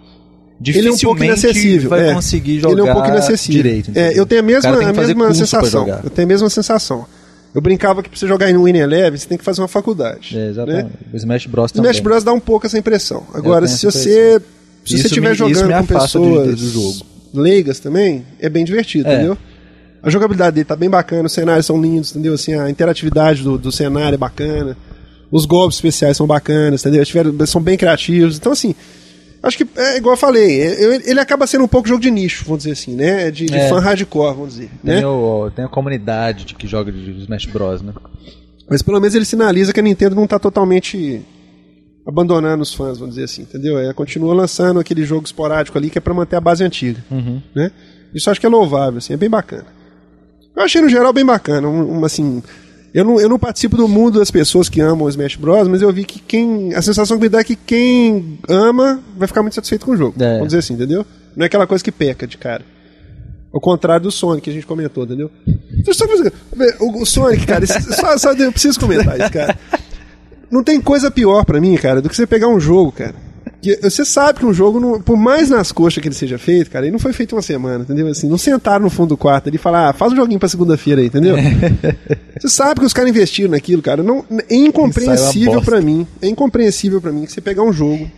Speaker 1: Ele é um pouco
Speaker 2: dificilmente
Speaker 1: inacessível.
Speaker 2: vai
Speaker 1: é.
Speaker 2: conseguir jogar
Speaker 1: Ele é um pouco inacessível.
Speaker 2: direito.
Speaker 1: É, eu tenho a mesma, a mesma sensação. Eu tenho a mesma sensação. Eu brincava que pra você jogar em Winner Eleven, você tem que fazer uma faculdade.
Speaker 2: É, exatamente.
Speaker 1: Né?
Speaker 2: O Smash Bros.
Speaker 1: O
Speaker 2: também.
Speaker 1: Smash Bros. dá um pouco essa impressão. Agora, se você se você estiver jogando com
Speaker 2: de-
Speaker 1: pessoas
Speaker 2: jogo.
Speaker 1: leigas também, é bem divertido,
Speaker 2: É.
Speaker 1: entendeu? A jogabilidade dele tá bem bacana, os cenários são lindos, entendeu? Assim, a interatividade do, do cenário é bacana, os golpes especiais são bacanas, entendeu? Tiveram- são bem criativos. Então, assim, acho que é igual eu falei, é- ele acaba sendo um pouco jogo de nicho, vamos dizer assim, né? De, de
Speaker 2: É.
Speaker 1: fã hardcore, vamos dizer.
Speaker 2: Tem,
Speaker 1: Né?
Speaker 2: o- tem a comunidade de que joga de Smash Bros, né?
Speaker 1: Mas pelo menos ele sinaliza que a Nintendo não tá totalmente abandonando os fãs, vamos dizer assim, entendeu? É, continua lançando aquele jogo esporádico ali que é para manter a base antiga,
Speaker 2: Uhum.
Speaker 1: né? Isso acho que é louvável, assim, é bem bacana. Eu achei no geral bem bacana, um, um, assim, eu não, eu não participo do mundo das pessoas que amam o Smash Bros, mas eu vi que quem, a sensação que me dá é que quem ama vai ficar muito satisfeito com o jogo,
Speaker 2: É.
Speaker 1: vamos dizer assim, entendeu? Não é aquela coisa que peca de cara. Ao contrário do Sonic que a gente comentou, entendeu? O, Sonic, cara, esse- só, só eu preciso comentar isso, cara. Não tem coisa pior pra mim, cara, do que você pegar um jogo, cara. Que você sabe que um jogo, não- por mais nas coxas que ele seja feito, cara, ele não foi feito uma semana, entendeu? Assim, não sentaram no fundo do quarto ali e falaram, ah, faz um joguinho pra segunda-feira aí, entendeu? você sabe que os caras investiram naquilo, cara. Não, é incompreensível
Speaker 2: bosta.
Speaker 1: pra mim. É incompreensível pra mim que você pegar um jogo,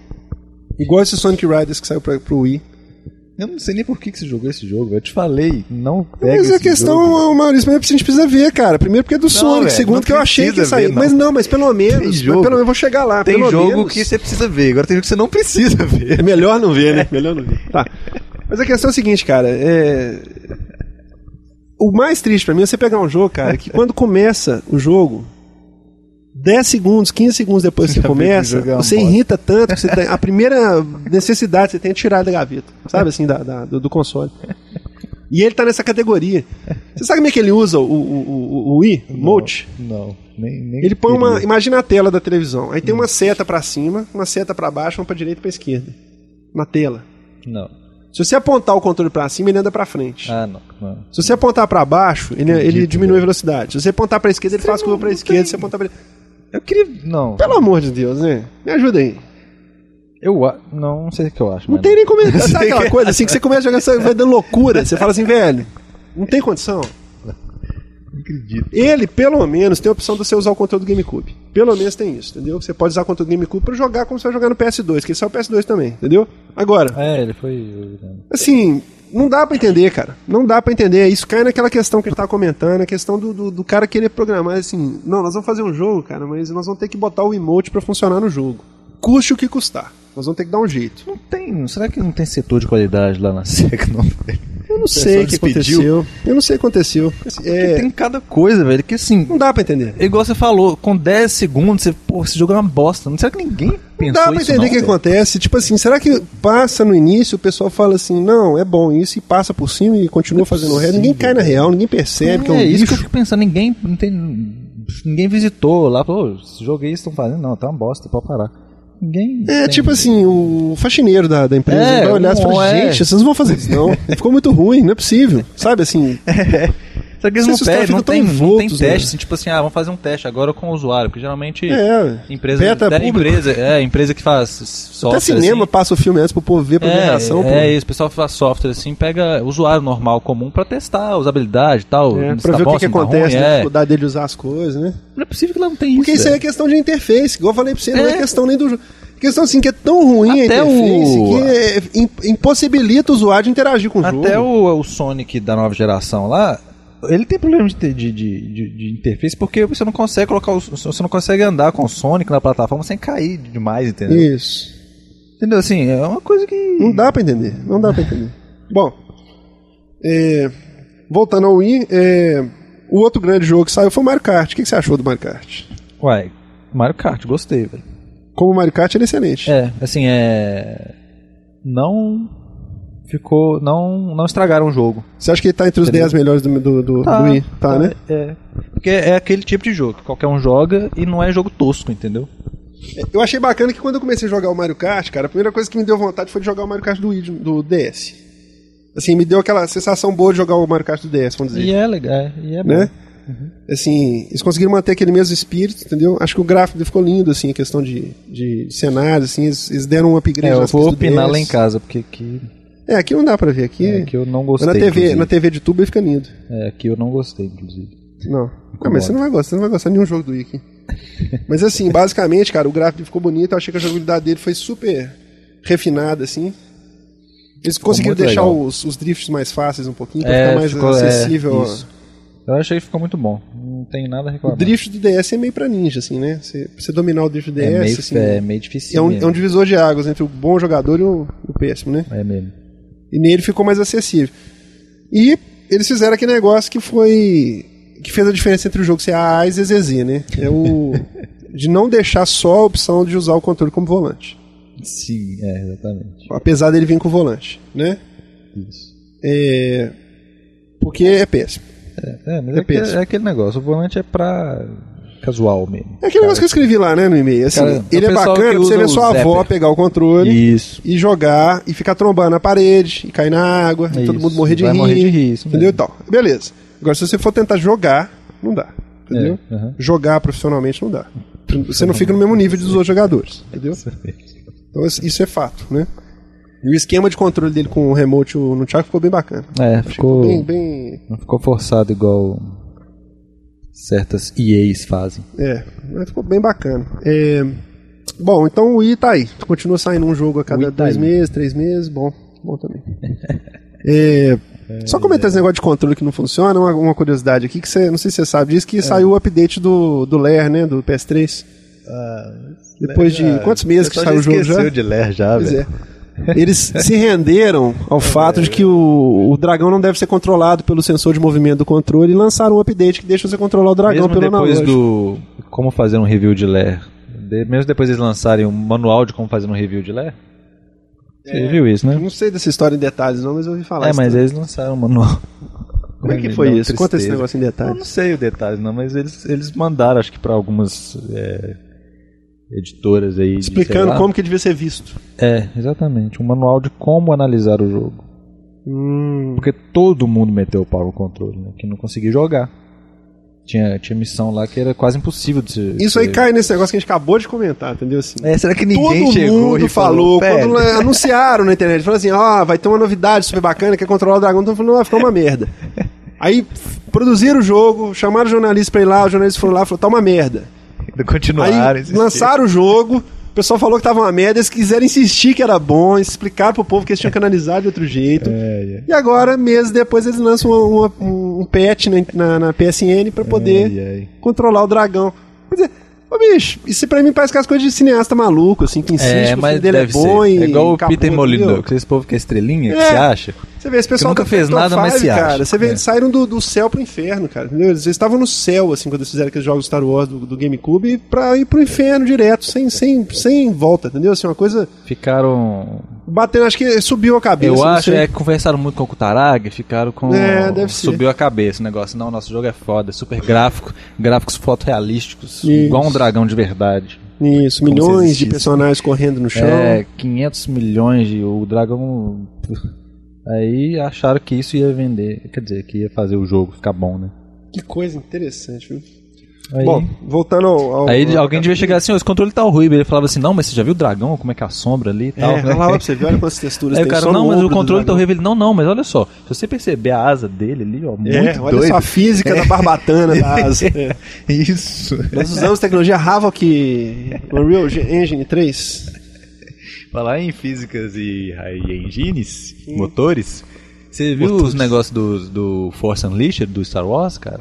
Speaker 1: igual esse Sonic Riders que saiu pra, pro Wii.
Speaker 2: Eu não sei nem por que, que você jogou esse jogo. Eu te falei, não pega
Speaker 1: Mas a questão,
Speaker 2: jogo.
Speaker 1: Maurício, mas a gente precisa ver, cara. Primeiro porque é do Sonic,
Speaker 2: velho,
Speaker 1: segundo
Speaker 2: não
Speaker 1: que eu achei que ia sair.
Speaker 2: ver, não.
Speaker 1: Mas não, mas pelo menos, mas pelo menos eu vou chegar lá.
Speaker 2: Tem
Speaker 1: pelo
Speaker 2: jogo
Speaker 1: menos.
Speaker 2: que você precisa ver, agora tem jogo que você não precisa ver.
Speaker 1: É melhor não ver, né? Melhor não ver. Tá. Mas a questão é a seguinte, cara. É... O mais triste pra mim é você pegar um jogo, cara, que quando começa o jogo, 10 segundos, 15 segundos depois que
Speaker 2: o
Speaker 1: começa,
Speaker 2: uma
Speaker 1: você irrita tanto que você tem, a primeira necessidade você tem é tirar da gaveta, sabe assim, da, da- do, do console. E ele tá nessa categoria. Você sabe como é que ele usa o, o, o, o Wii? Mote?
Speaker 2: Não, nem, nem
Speaker 1: Ele põe uma.
Speaker 2: queria.
Speaker 1: Imagina a tela da televisão. Aí tem uma seta pra cima, uma seta pra baixo, uma pra direita e pra esquerda. Na tela.
Speaker 2: Não.
Speaker 1: Se você apontar o controle pra cima, ele anda pra frente.
Speaker 2: Ah, não. não.
Speaker 1: Se você apontar pra baixo, ele, ele diminui a velocidade. Se você apontar pra esquerda, ele faz curva pra
Speaker 2: não
Speaker 1: esquerda. Se você apontar pra.
Speaker 2: Eu queria. Não.
Speaker 1: Pelo amor de Deus, né? Me ajuda aí.
Speaker 2: Eu a- não, não sei o que eu acho.
Speaker 1: Não
Speaker 2: mas
Speaker 1: tem nem como. Sabe aquela coisa assim que você começa a jogar, você vai dando loucura. Você fala assim, velho, não tem condição.
Speaker 2: Não acredito.
Speaker 1: Ele, pelo menos, tem a opção de você usar o controle do GameCube. Pelo menos tem isso, entendeu? Você pode usar o controle do GameCube pra jogar como você vai jogar no PS2, que ele saiu o PS2 também, entendeu? Agora,
Speaker 2: É, ele foi.
Speaker 1: assim, não dá pra entender, cara. Não dá pra entender. Isso cai naquela questão que ele tava comentando, a questão do, do, do cara querer programar assim. Não, nós vamos fazer um jogo, cara, mas nós vamos ter que botar o emote pra funcionar no jogo. Custe o que custar. Nós vamos ter que dar um jeito.
Speaker 2: Não tem. Será que não tem setor de qualidade lá na SEGA? Não.
Speaker 1: Eu não sei o que
Speaker 2: despediu.
Speaker 1: aconteceu. Eu não sei o que aconteceu. É,
Speaker 2: Tem cada coisa, velho, que assim.
Speaker 1: Não dá pra entender.
Speaker 2: Igual você falou, com 10 segundos, você, pô, esse jogo é uma bosta. Não será que ninguém pensou
Speaker 1: Não dá pra
Speaker 2: isso
Speaker 1: entender o que
Speaker 2: velho?
Speaker 1: acontece. Tipo assim, será que passa no início, o pessoal fala assim, não, é bom isso, e passa por cima e continua fazendo o resto. Ninguém cai na real, ninguém percebe que é um
Speaker 2: É isso que eu fico pensando, ninguém não tem, ninguém visitou lá, esse jogo aí estão fazendo, não, tá uma bosta, pode parar. Ninguém.
Speaker 1: É,
Speaker 2: tem-
Speaker 1: tipo assim, o faxineiro da, da empresa
Speaker 2: É,
Speaker 1: vai olhar e
Speaker 2: um-
Speaker 1: fala,
Speaker 2: é.
Speaker 1: gente, vocês não vão fazer isso não. Ficou muito ruim, não é possível. Sabe assim,
Speaker 2: Será que eles
Speaker 1: Não
Speaker 2: não pedem, não tem, não tem
Speaker 1: envoltos, né?
Speaker 2: teste, assim, tipo assim, ah, vamos fazer um teste agora com o usuário, porque geralmente
Speaker 1: é,
Speaker 2: empresa,
Speaker 1: beta
Speaker 2: é, empresa, é, empresa que faz software
Speaker 1: Até cinema
Speaker 2: assim,
Speaker 1: passa o filme antes pro povo ver pra ver a
Speaker 2: é,
Speaker 1: reação. pô.
Speaker 2: é isso, o pessoal que faz software assim, pega usuário normal, comum, pra testar a usabilidade e tal.
Speaker 1: É, pra
Speaker 2: tá
Speaker 1: ver
Speaker 2: bom,
Speaker 1: o que, que
Speaker 2: tá
Speaker 1: acontece,
Speaker 2: ruim,
Speaker 1: né? a
Speaker 2: é.
Speaker 1: dificuldade dele usar as coisas, né?
Speaker 2: Não é possível que lá não tem
Speaker 1: Porque
Speaker 2: isso.
Speaker 1: isso aí é
Speaker 2: velho.
Speaker 1: questão de interface, igual eu falei pra você, não é
Speaker 2: É.
Speaker 1: questão nem do jogo. Questão assim, que é tão ruim
Speaker 2: Até
Speaker 1: a interface
Speaker 2: o-
Speaker 1: que é, im- impossibilita o usuário de interagir com o jogo.
Speaker 2: Até o, o Sonic da nova geração lá, ele tem problema de, de, de, de- interface porque você não consegue colocar o, você não consegue andar com o Sonic na plataforma sem cair demais, entendeu?
Speaker 1: Isso.
Speaker 2: Entendeu? Assim, é uma coisa que.
Speaker 1: Não dá pra entender. Não dá pra entender. Bom, é, voltando ao Wii, é, o outro grande jogo que saiu foi o Mario Kart. O que, que você achou do Mario Kart?
Speaker 2: Uai, Mario Kart, gostei, velho.
Speaker 1: Como o Mario Kart, ele é excelente.
Speaker 2: É, assim, é. Não. Ficou. Não, não estragaram o jogo.
Speaker 1: Você acha que ele tá entre os
Speaker 2: Entendeu?
Speaker 1: 10 melhores do, do, do, do Wii? Tá, né?
Speaker 2: É. Porque é aquele tipo de jogo que qualquer um joga e não é jogo tosco, entendeu?
Speaker 1: Eu achei bacana que quando eu comecei a jogar o Mario Kart, cara, a primeira coisa que me deu vontade foi de jogar o Mario Kart do, Wii, do DS. Assim, me deu aquela sensação boa de jogar o Mario Kart do DS, vamos dizer.
Speaker 2: E é legal, é, e é bom.
Speaker 1: né? Assim, eles conseguiram manter aquele mesmo espírito, entendeu? Acho que o gráfico ficou lindo, assim, a questão de, de cenários, assim, eles, eles deram um upgrade
Speaker 2: É, eu vou opinar lá em casa, porque aqui,
Speaker 1: É, aqui não dá pra ver, aqui...
Speaker 2: é, aqui eu não
Speaker 1: mas
Speaker 2: gostei.
Speaker 1: na TV,
Speaker 2: inclusive.
Speaker 1: na TV de tubo ele fica lindo.
Speaker 2: É, aqui eu não gostei, inclusive.
Speaker 1: Não. Não, mas você não vai gostar, você não vai gostar de nenhum jogo do Wii aqui. mas assim, basicamente, cara, o gráfico ficou bonito, eu achei que a jogabilidade dele foi super refinada, assim. Eles conseguiram
Speaker 2: muito
Speaker 1: deixar os, os drifts mais fáceis um pouquinho, pra
Speaker 2: É,
Speaker 1: ficar mais
Speaker 2: ficou- é,
Speaker 1: acessível.
Speaker 2: isso. Eu achei que ficou muito bom. Não tem nada a
Speaker 1: o
Speaker 2: reclamar.
Speaker 1: drift do DS é meio pra ninja, assim, né? Você, pra você dominar o drift do DS,
Speaker 2: é meio,
Speaker 1: assim,
Speaker 2: é meio difícil.
Speaker 1: é, um, é um divisor de águas entre o bom jogador e o, o péssimo, né?
Speaker 2: É mesmo.
Speaker 1: E nele ficou mais acessível. E eles fizeram aquele negócio que foi. que fez a diferença entre o jogo ser A, A e ZZZ, né? É o de não deixar só a opção de usar o controle como volante.
Speaker 2: Sim, é, exatamente.
Speaker 1: Apesar dele vir com o volante, né?
Speaker 2: Isso.
Speaker 1: É, porque é péssimo.
Speaker 2: É, mas
Speaker 1: É
Speaker 2: é, aquele,
Speaker 1: péssimo.
Speaker 2: é aquele negócio, o volante é pra casual mesmo.
Speaker 1: É aquele negócio que eu escrevi lá, né, no e-mail. Assim,
Speaker 2: Cara,
Speaker 1: ele é bacana você ver sua avó pegar o controle
Speaker 2: Isso.
Speaker 1: e jogar e ficar trombando na parede e cair na água e todo mundo morrer de
Speaker 2: vai
Speaker 1: rir.
Speaker 2: morrer de rir, isso
Speaker 1: entendeu? Então, beleza. Agora, se você for tentar jogar, não dá. Entendeu?
Speaker 2: É.
Speaker 1: Jogar profissionalmente não dá. Você não fica no mesmo nível dos outros jogadores. Entendeu? Então, isso é fato, né? E o esquema de controle dele com o remote no Thiago ficou bem bacana.
Speaker 2: É, ficou,
Speaker 1: Bem, bem.
Speaker 2: não ficou forçado igual certas EAs fazem.
Speaker 1: É, mas ficou bem bacana. É, bom, então o Wii tá aí. Continua saindo um jogo a cada
Speaker 2: tá
Speaker 1: dois
Speaker 2: aí.
Speaker 1: meses, três meses. Bom, bom também. É, só comentar esse negócio de controle que não funciona, uma, uma curiosidade aqui, que você, não sei se você sabe disso,
Speaker 2: É.
Speaker 1: que saiu o update do, do Lair, né, do PS3. Depois de quantos meses que saiu o jogo já?
Speaker 2: de ler já,
Speaker 1: Pois
Speaker 2: velho.
Speaker 1: é. Eles se renderam ao fato de que o, o dragão não deve ser controlado pelo sensor de movimento do controle e lançaram um update que deixa você controlar o dragão
Speaker 2: Mesmo
Speaker 1: pelo
Speaker 2: depois
Speaker 1: analógico.
Speaker 2: do como fazer um review de Lair, de- mesmo depois eles lançarem um manual de como fazer um review de Lair, você viu isso, né?
Speaker 1: não sei dessa história em detalhes não, mas eu ouvi falar.
Speaker 2: É, mas
Speaker 1: também.
Speaker 2: eles lançaram um manual.
Speaker 1: Como é que foi
Speaker 2: uma
Speaker 1: isso? Conta esse
Speaker 2: tristeza.
Speaker 1: negócio em
Speaker 2: Eu não
Speaker 1: detalhes.
Speaker 2: sei o detalhe, não, mas eles, eles mandaram, acho que para algumas é, editoras aí. de,
Speaker 1: Explicando
Speaker 2: lá.
Speaker 1: como que devia ser visto.
Speaker 2: É, exatamente. Um manual de como analisar o jogo.
Speaker 1: Hum,
Speaker 2: Porque todo mundo meteu o pau no controle, né? Que não conseguia jogar. Tinha, tinha missão lá que era quase impossível de se.
Speaker 1: isso aí cai nesse negócio que a gente acabou de comentar, entendeu? Assim,
Speaker 2: É, será que
Speaker 1: Todo
Speaker 2: ninguém chegou
Speaker 1: mundo
Speaker 2: e
Speaker 1: falou,
Speaker 2: "Velho,
Speaker 1: quando anunciaram na internet, falaram assim, ó, vai ter uma novidade super bacana, que é controlar o dragão, então falando, vai ficar uma merda. Aí produziram o jogo, chamaram o jornalista pra ir lá, o jornalista foi lá e falou, tá uma merda.
Speaker 2: Ainda continuaram,
Speaker 1: Aí
Speaker 2: insistiram.
Speaker 1: lançaram o jogo, o pessoal falou que tava uma merda, eles quiseram insistir que era bom, explicaram pro povo que eles tinham que analisar de outro jeito.
Speaker 2: É,
Speaker 1: E agora, meses depois, eles lançam uma- uma- um patch na, na, na PSN pra poder
Speaker 2: ai.
Speaker 1: controlar o dragão. Quer dizer, ô bicho, isso pra mim parece que as coisas de cineasta maluco, assim, que insiste
Speaker 2: É,
Speaker 1: que o
Speaker 2: mas
Speaker 1: filme dele
Speaker 2: deve
Speaker 1: é bom
Speaker 2: ser.
Speaker 1: e
Speaker 2: É igual o Peter? Molyneux, que esse povo que é estrelinha, que
Speaker 1: É.
Speaker 2: você acha?
Speaker 1: Você vê, esse pessoal
Speaker 2: Que nunca
Speaker 1: da
Speaker 2: fez nada, mas se acha.
Speaker 1: cara, você vê,
Speaker 2: É.
Speaker 1: eles saíram do, do céu pro inferno, cara, entendeu? Eles estavam no céu, assim, quando eles fizeram aqueles jogos Star Wars do, do GameCube, pra ir pro inferno direto, sem, sem, sem volta, entendeu? Assim, uma coisa
Speaker 2: Ficaram.
Speaker 1: batendo, acho que subiu a cabeça.
Speaker 2: Eu acho é que conversaram muito com o Kutaragi, ficaram com.
Speaker 1: É, deve ser.
Speaker 2: Subiu a cabeça o negócio. Não, nosso jogo é foda, super gráfico, gráficos fotorrealísticos,
Speaker 1: Isso.
Speaker 2: igual um dragão de verdade.
Speaker 1: Isso, milhões de personagens correndo no chão.
Speaker 2: É, 500 milhões de. O dragão. Aí acharam que isso ia vender, quer dizer, que ia fazer o jogo ficar bom, né?
Speaker 1: Que coisa interessante, viu?
Speaker 2: Aí,
Speaker 1: Bom, voltando ao. ao-
Speaker 2: aí
Speaker 1: ao-
Speaker 2: alguém devia chegar assim: "Ó, esse controle tá ruim. Ele falava assim: não, mas você já viu o dragão? Como é que é a sombra ali e tal?
Speaker 1: É, olha lá pra você ver, olha quantas texturas
Speaker 2: Aí o
Speaker 1: tem
Speaker 2: cara,
Speaker 1: só no
Speaker 2: não, mas o controle tá horrível. Ele, não, não, mas olha só, se você perceber a asa dele ali, ó, muito
Speaker 1: É, olha
Speaker 2: doido.
Speaker 1: só a física da barbatana da asa. É.
Speaker 2: Isso.
Speaker 1: Nós usamos tecnologia Havok Unreal Engine 3.
Speaker 2: Falar em físicas e, e engines, motores, você viu
Speaker 1: Motores.
Speaker 2: os negócios do, do Force Unleashed, do Star Wars, cara?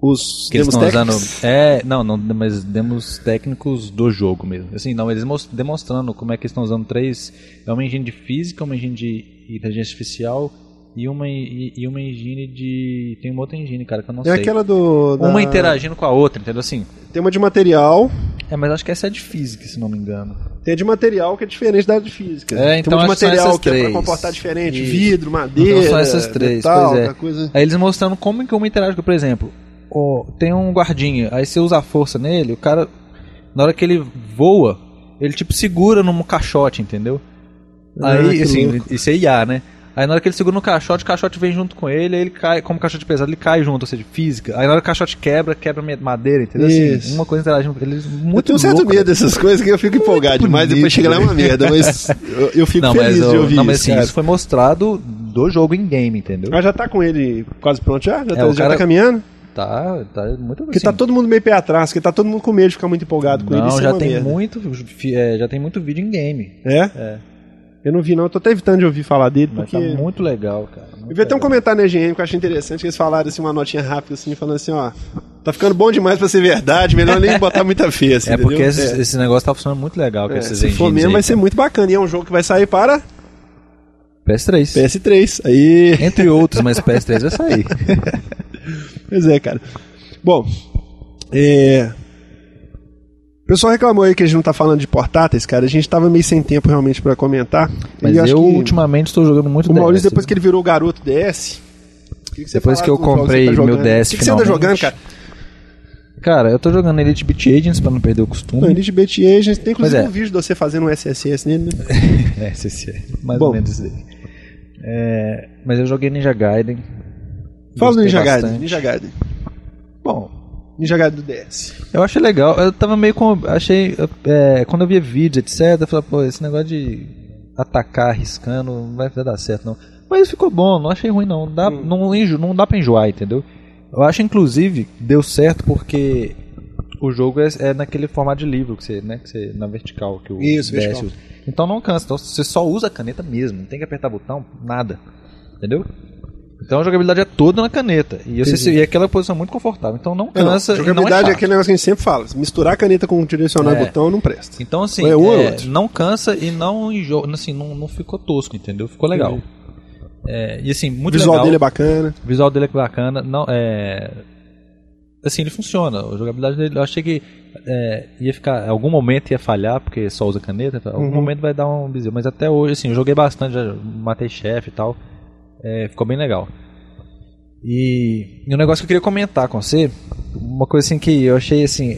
Speaker 1: Os
Speaker 2: Que eles estão usando.
Speaker 1: técnicos.
Speaker 2: É, não, não, mas demos técnicos do jogo mesmo. Assim, não, eles demonstrando como é que eles estão usando três. É uma engine de física, uma engine de inteligência artificial e uma, e, e uma engine de. Tem uma outra engine, cara, que eu não
Speaker 1: É
Speaker 2: sei.
Speaker 1: aquela do. da-
Speaker 2: Uma interagindo com a outra, entendeu? Assim.
Speaker 1: Tem uma de material.
Speaker 2: É, mas acho que essa é de física, se não me engano.
Speaker 1: Tem a de material que é diferente da de física.
Speaker 2: É, então
Speaker 1: tem uma de
Speaker 2: que
Speaker 1: material que é pra
Speaker 2: três.
Speaker 1: comportar diferente. Vidro, madeira.
Speaker 2: Então são essas três,
Speaker 1: metal,
Speaker 2: pois é.
Speaker 1: coisa.
Speaker 2: Aí eles mostrando como que uma interage com, por exemplo, ó, tem um guardinha, aí você usa a força nele, o cara, na hora que ele voa, ele tipo segura num caixote, entendeu?
Speaker 1: Ah,
Speaker 2: Aí,
Speaker 1: que
Speaker 2: assim,
Speaker 1: louco.
Speaker 2: isso é IA, né? Aí na hora que ele segura no caixote, o caixote vem junto com ele, aí ele cai, como o caixote pesado, ele cai junto, ou seja, física. Aí na hora que o caixote quebra, quebra madeira, entendeu? Assim,
Speaker 1: Isso.
Speaker 2: uma coisa interagindo com eles
Speaker 1: Eu
Speaker 2: muito
Speaker 1: tenho um certo
Speaker 2: louco,
Speaker 1: medo
Speaker 2: né?
Speaker 1: dessas coisas que eu fico empolgado demais, depois chega lá é uma
Speaker 2: né?
Speaker 1: merda, mas eu, eu fico
Speaker 2: Não,
Speaker 1: feliz
Speaker 2: mas,
Speaker 1: de
Speaker 2: eu-
Speaker 1: ouvir
Speaker 2: não, mas
Speaker 1: isso.
Speaker 2: assim,
Speaker 1: cara.
Speaker 2: isso foi mostrado do jogo em game, entendeu?
Speaker 1: Ah, já tá com ele quase pronto já? Já,
Speaker 2: É,
Speaker 1: tá, já
Speaker 2: cara-
Speaker 1: tá caminhando?
Speaker 2: Tá, tá muito
Speaker 1: Porque
Speaker 2: assim,
Speaker 1: tá todo mundo meio pé atrás, porque tá todo mundo com medo de ficar muito empolgado com ele.
Speaker 2: Não,
Speaker 1: isso é
Speaker 2: já tem
Speaker 1: merda.
Speaker 2: muito, é, já tem muito vídeo em game.
Speaker 1: É?
Speaker 2: É.
Speaker 1: Eu não vi não, eu tô até evitando de ouvir falar dele,
Speaker 2: Mas
Speaker 1: porque...
Speaker 2: tá muito legal, cara. muito
Speaker 1: Eu vi até um comentário na EGM que eu achei interessante, que eles falaram assim, uma notinha rápida assim, falando assim, ó, tá ficando bom demais pra ser verdade, melhor nem botar muita fé, assim,
Speaker 2: É porque
Speaker 1: entendeu?
Speaker 2: esse, esse negócio tá funcionando muito legal com
Speaker 1: É,
Speaker 2: esses
Speaker 1: se for mesmo,
Speaker 2: aí,
Speaker 1: vai ser muito bacana. E é um jogo que vai sair para
Speaker 2: PS3.
Speaker 1: PS3. Aí.
Speaker 2: Entre outros, mas PS3 vai sair.
Speaker 1: Pois é, cara. Bom, é. Pessoal reclamou aí que a gente não tá falando de portáteis, cara. A gente tava meio sem tempo realmente pra comentar.
Speaker 2: Mas eu
Speaker 1: que
Speaker 2: ultimamente estou jogando muito
Speaker 1: O Maurício,
Speaker 2: DS,
Speaker 1: depois que ele virou o garoto DS. queria você
Speaker 2: Depois que eu comprei
Speaker 1: você tá
Speaker 2: meu. DS
Speaker 1: O que, que você anda
Speaker 2: finalmente.
Speaker 1: jogando, cara?
Speaker 2: Cara, eu tô jogando Elite Beat Agents pra não perder o costume.
Speaker 1: No Elite Beat Agents tem inclusive
Speaker 2: é.
Speaker 1: um vídeo de você fazendo um SSS nele, né?
Speaker 2: É, esse é mais
Speaker 1: Bom.
Speaker 2: ou menos aí. É, mas eu joguei Ninja Gaiden.
Speaker 1: Fala do Ninja Gaiden.
Speaker 2: bastante.
Speaker 1: Ninja Gaiden.
Speaker 2: Bom,
Speaker 1: Gaiden do DS.
Speaker 2: eu achei legal. Eu tava meio com. Achei. é, quando eu via vídeos, etc., eu falei, pô, esse negócio de atacar arriscando não vai dar certo, não. Mas ficou bom, não achei ruim, não. Dá,
Speaker 1: Hum.
Speaker 2: não, enjo, não dá pra enjoar, entendeu? Eu acho, inclusive, deu certo porque o jogo é, é naquele formato de livro que você, né, que você na vertical que o
Speaker 1: Isso,
Speaker 2: DS
Speaker 1: vertical.
Speaker 2: usa. Então não cansa, então você só usa a caneta mesmo, não tem que apertar botão, nada. Entendeu? Então a jogabilidade é toda na caneta. E,
Speaker 1: Entendi.
Speaker 2: e é aquela posição muito confortável. Então não
Speaker 1: É, não,
Speaker 2: cansa. não
Speaker 1: jogabilidade é,
Speaker 2: chato.
Speaker 1: aquele negócio que a gente sempre fala. Misturar a caneta com direcionar
Speaker 2: É.
Speaker 1: botão não presta.
Speaker 2: Então, assim,
Speaker 1: é um
Speaker 2: é, não cansa e não enjoa, assim, não, não ficou tosco, entendeu? Ficou legal. É, e assim,
Speaker 1: O
Speaker 2: muito
Speaker 1: visual
Speaker 2: legal.
Speaker 1: dele é bacana.
Speaker 2: O visual dele é bacana. Não, é... Assim, ele funciona. A jogabilidade dele, eu achei que é, ia ficar. Em algum momento ia falhar, porque só usa caneta. Em algum
Speaker 1: Uhum.
Speaker 2: momento vai dar um bizil. Mas até hoje, assim, eu joguei bastante, já matei chefe e tal. É, ficou bem legal. E, e um negócio que eu queria comentar com você, uma coisa assim que eu achei assim.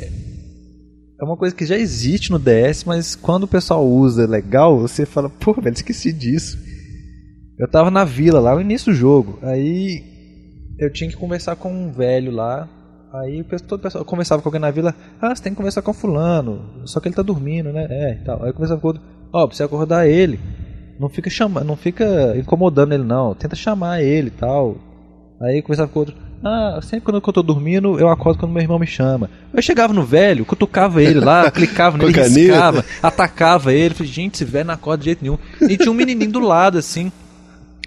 Speaker 2: É uma coisa que já existe no DS, mas quando o pessoal usa legal, você fala, pô, velho, esqueci disso. Eu tava na vila lá no início do jogo, aí eu tinha que conversar com um velho lá. Aí todo pessoal conversava com alguém na vila, ah, você tem que conversar com fulano, só que ele tá dormindo, né? É, e tal. Aí eu conversava com outro, ó, precisa acordar ele. Não fica chamando, não fica incomodando ele não, tenta chamar ele e tal. Aí conversava com outro, ah, sempre quando eu tô dormindo, eu acordo quando meu irmão me chama. Eu chegava no velho, cutucava ele lá, clicava nele, riscava, atacava ele. Falei, gente, esse velho não acorda de jeito nenhum. E tinha um menininho do lado, assim.